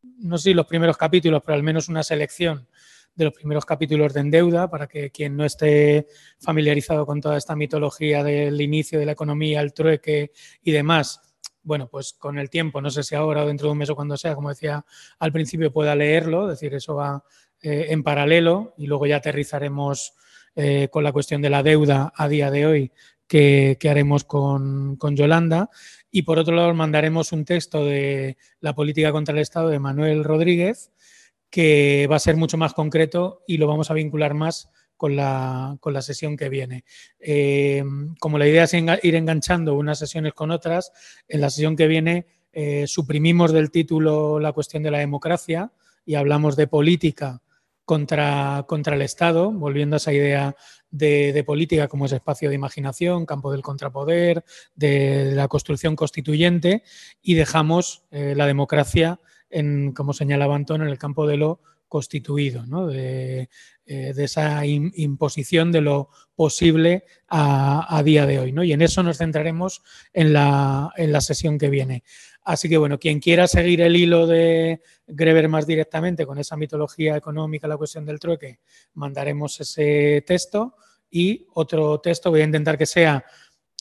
no sé los primeros capítulos, pero al menos una selección de los primeros capítulos de Endeuda, para que quien no esté familiarizado con toda esta mitología del inicio de la economía, el trueque y demás, bueno, pues con el tiempo, no sé si ahora o dentro de un mes o cuando sea, como decía al principio, pueda leerlo, es decir, eso va eh, en paralelo y luego ya aterrizaremos eh, con la cuestión de la deuda a día de hoy que, haremos con, con, Yolanda. Y por otro lado, mandaremos un texto de la política contra el Estado de Manuel Rodríguez, que va a ser mucho más concreto y lo vamos a vincular más con la, con la sesión que viene. Eh, como la idea es ir enganchando unas sesiones con otras, en la sesión que viene eh, suprimimos del título la cuestión de la democracia y hablamos de política contra, contra el Estado, volviendo a esa idea de, política como ese espacio de imaginación, campo del contrapoder, de, la construcción constituyente y dejamos eh, la democracia, en, como señalaba Antón, en el campo de lo constituido, ¿no? de, eh, esa imposición de lo posible a, día de hoy. ¿no? Y en eso nos centraremos en la, en la, sesión que viene. Así que, bueno, quien quiera seguir el hilo de Greber más directamente con esa mitología económica, la cuestión del trueque, mandaremos ese texto y otro texto, voy a intentar que sea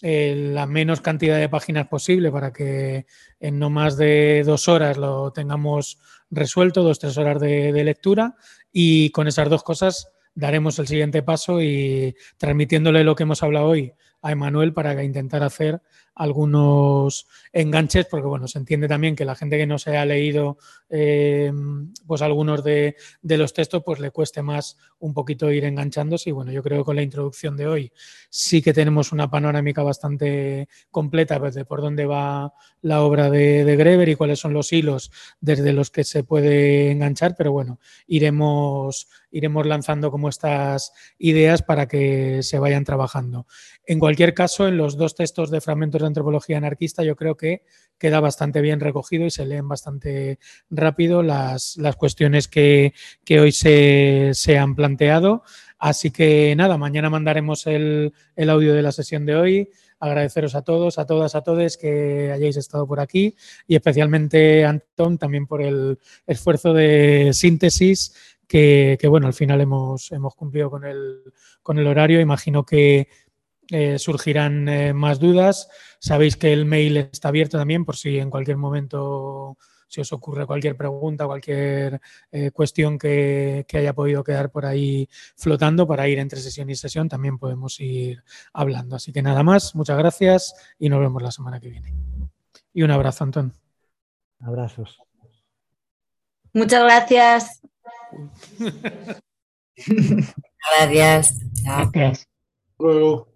eh, la menos cantidad de páginas posible para que en no más de dos horas lo tengamos resuelto, dos, tres horas de, de lectura y con esas dos cosas daremos el siguiente paso y transmitiéndole lo que hemos hablado hoy a Emanuel para intentar hacer algunos enganches, porque bueno, se entiende también que la gente que no se ha leído eh, pues algunos de, los textos, pues le cueste más un poquito ir enganchándose. Y bueno, yo creo que con la introducción de hoy sí que tenemos una panorámica bastante completa pues, de por dónde va la obra de, de, Greber y cuáles son los hilos desde los que se puede enganchar, pero bueno, iremos, iremos lanzando como estas ideas para que se vayan trabajando. En cualquier caso, en los dos textos de fragmentos de antropología anarquista, yo creo que queda bastante bien recogido y se leen bastante rápido las, cuestiones que, hoy se, han planteado. Así que nada, mañana mandaremos el, audio de la sesión de hoy. Agradeceros a todos, a todas, a todos que hayáis estado por aquí y especialmente a Antón también por el esfuerzo de síntesis que, bueno, al final hemos, hemos cumplido con el, con el horario. Imagino que eh, surgirán eh, más dudas. Sabéis que el mail está abierto también por si en cualquier momento si os ocurre cualquier pregunta, cualquier eh, cuestión que, haya podido quedar por ahí flotando para ir entre sesión y sesión, también podemos ir hablando. Así que nada más, muchas gracias y nos vemos la semana que viene. Y un abrazo, Antón. Abrazos. Muchas gracias. gracias. Gracias. Luego.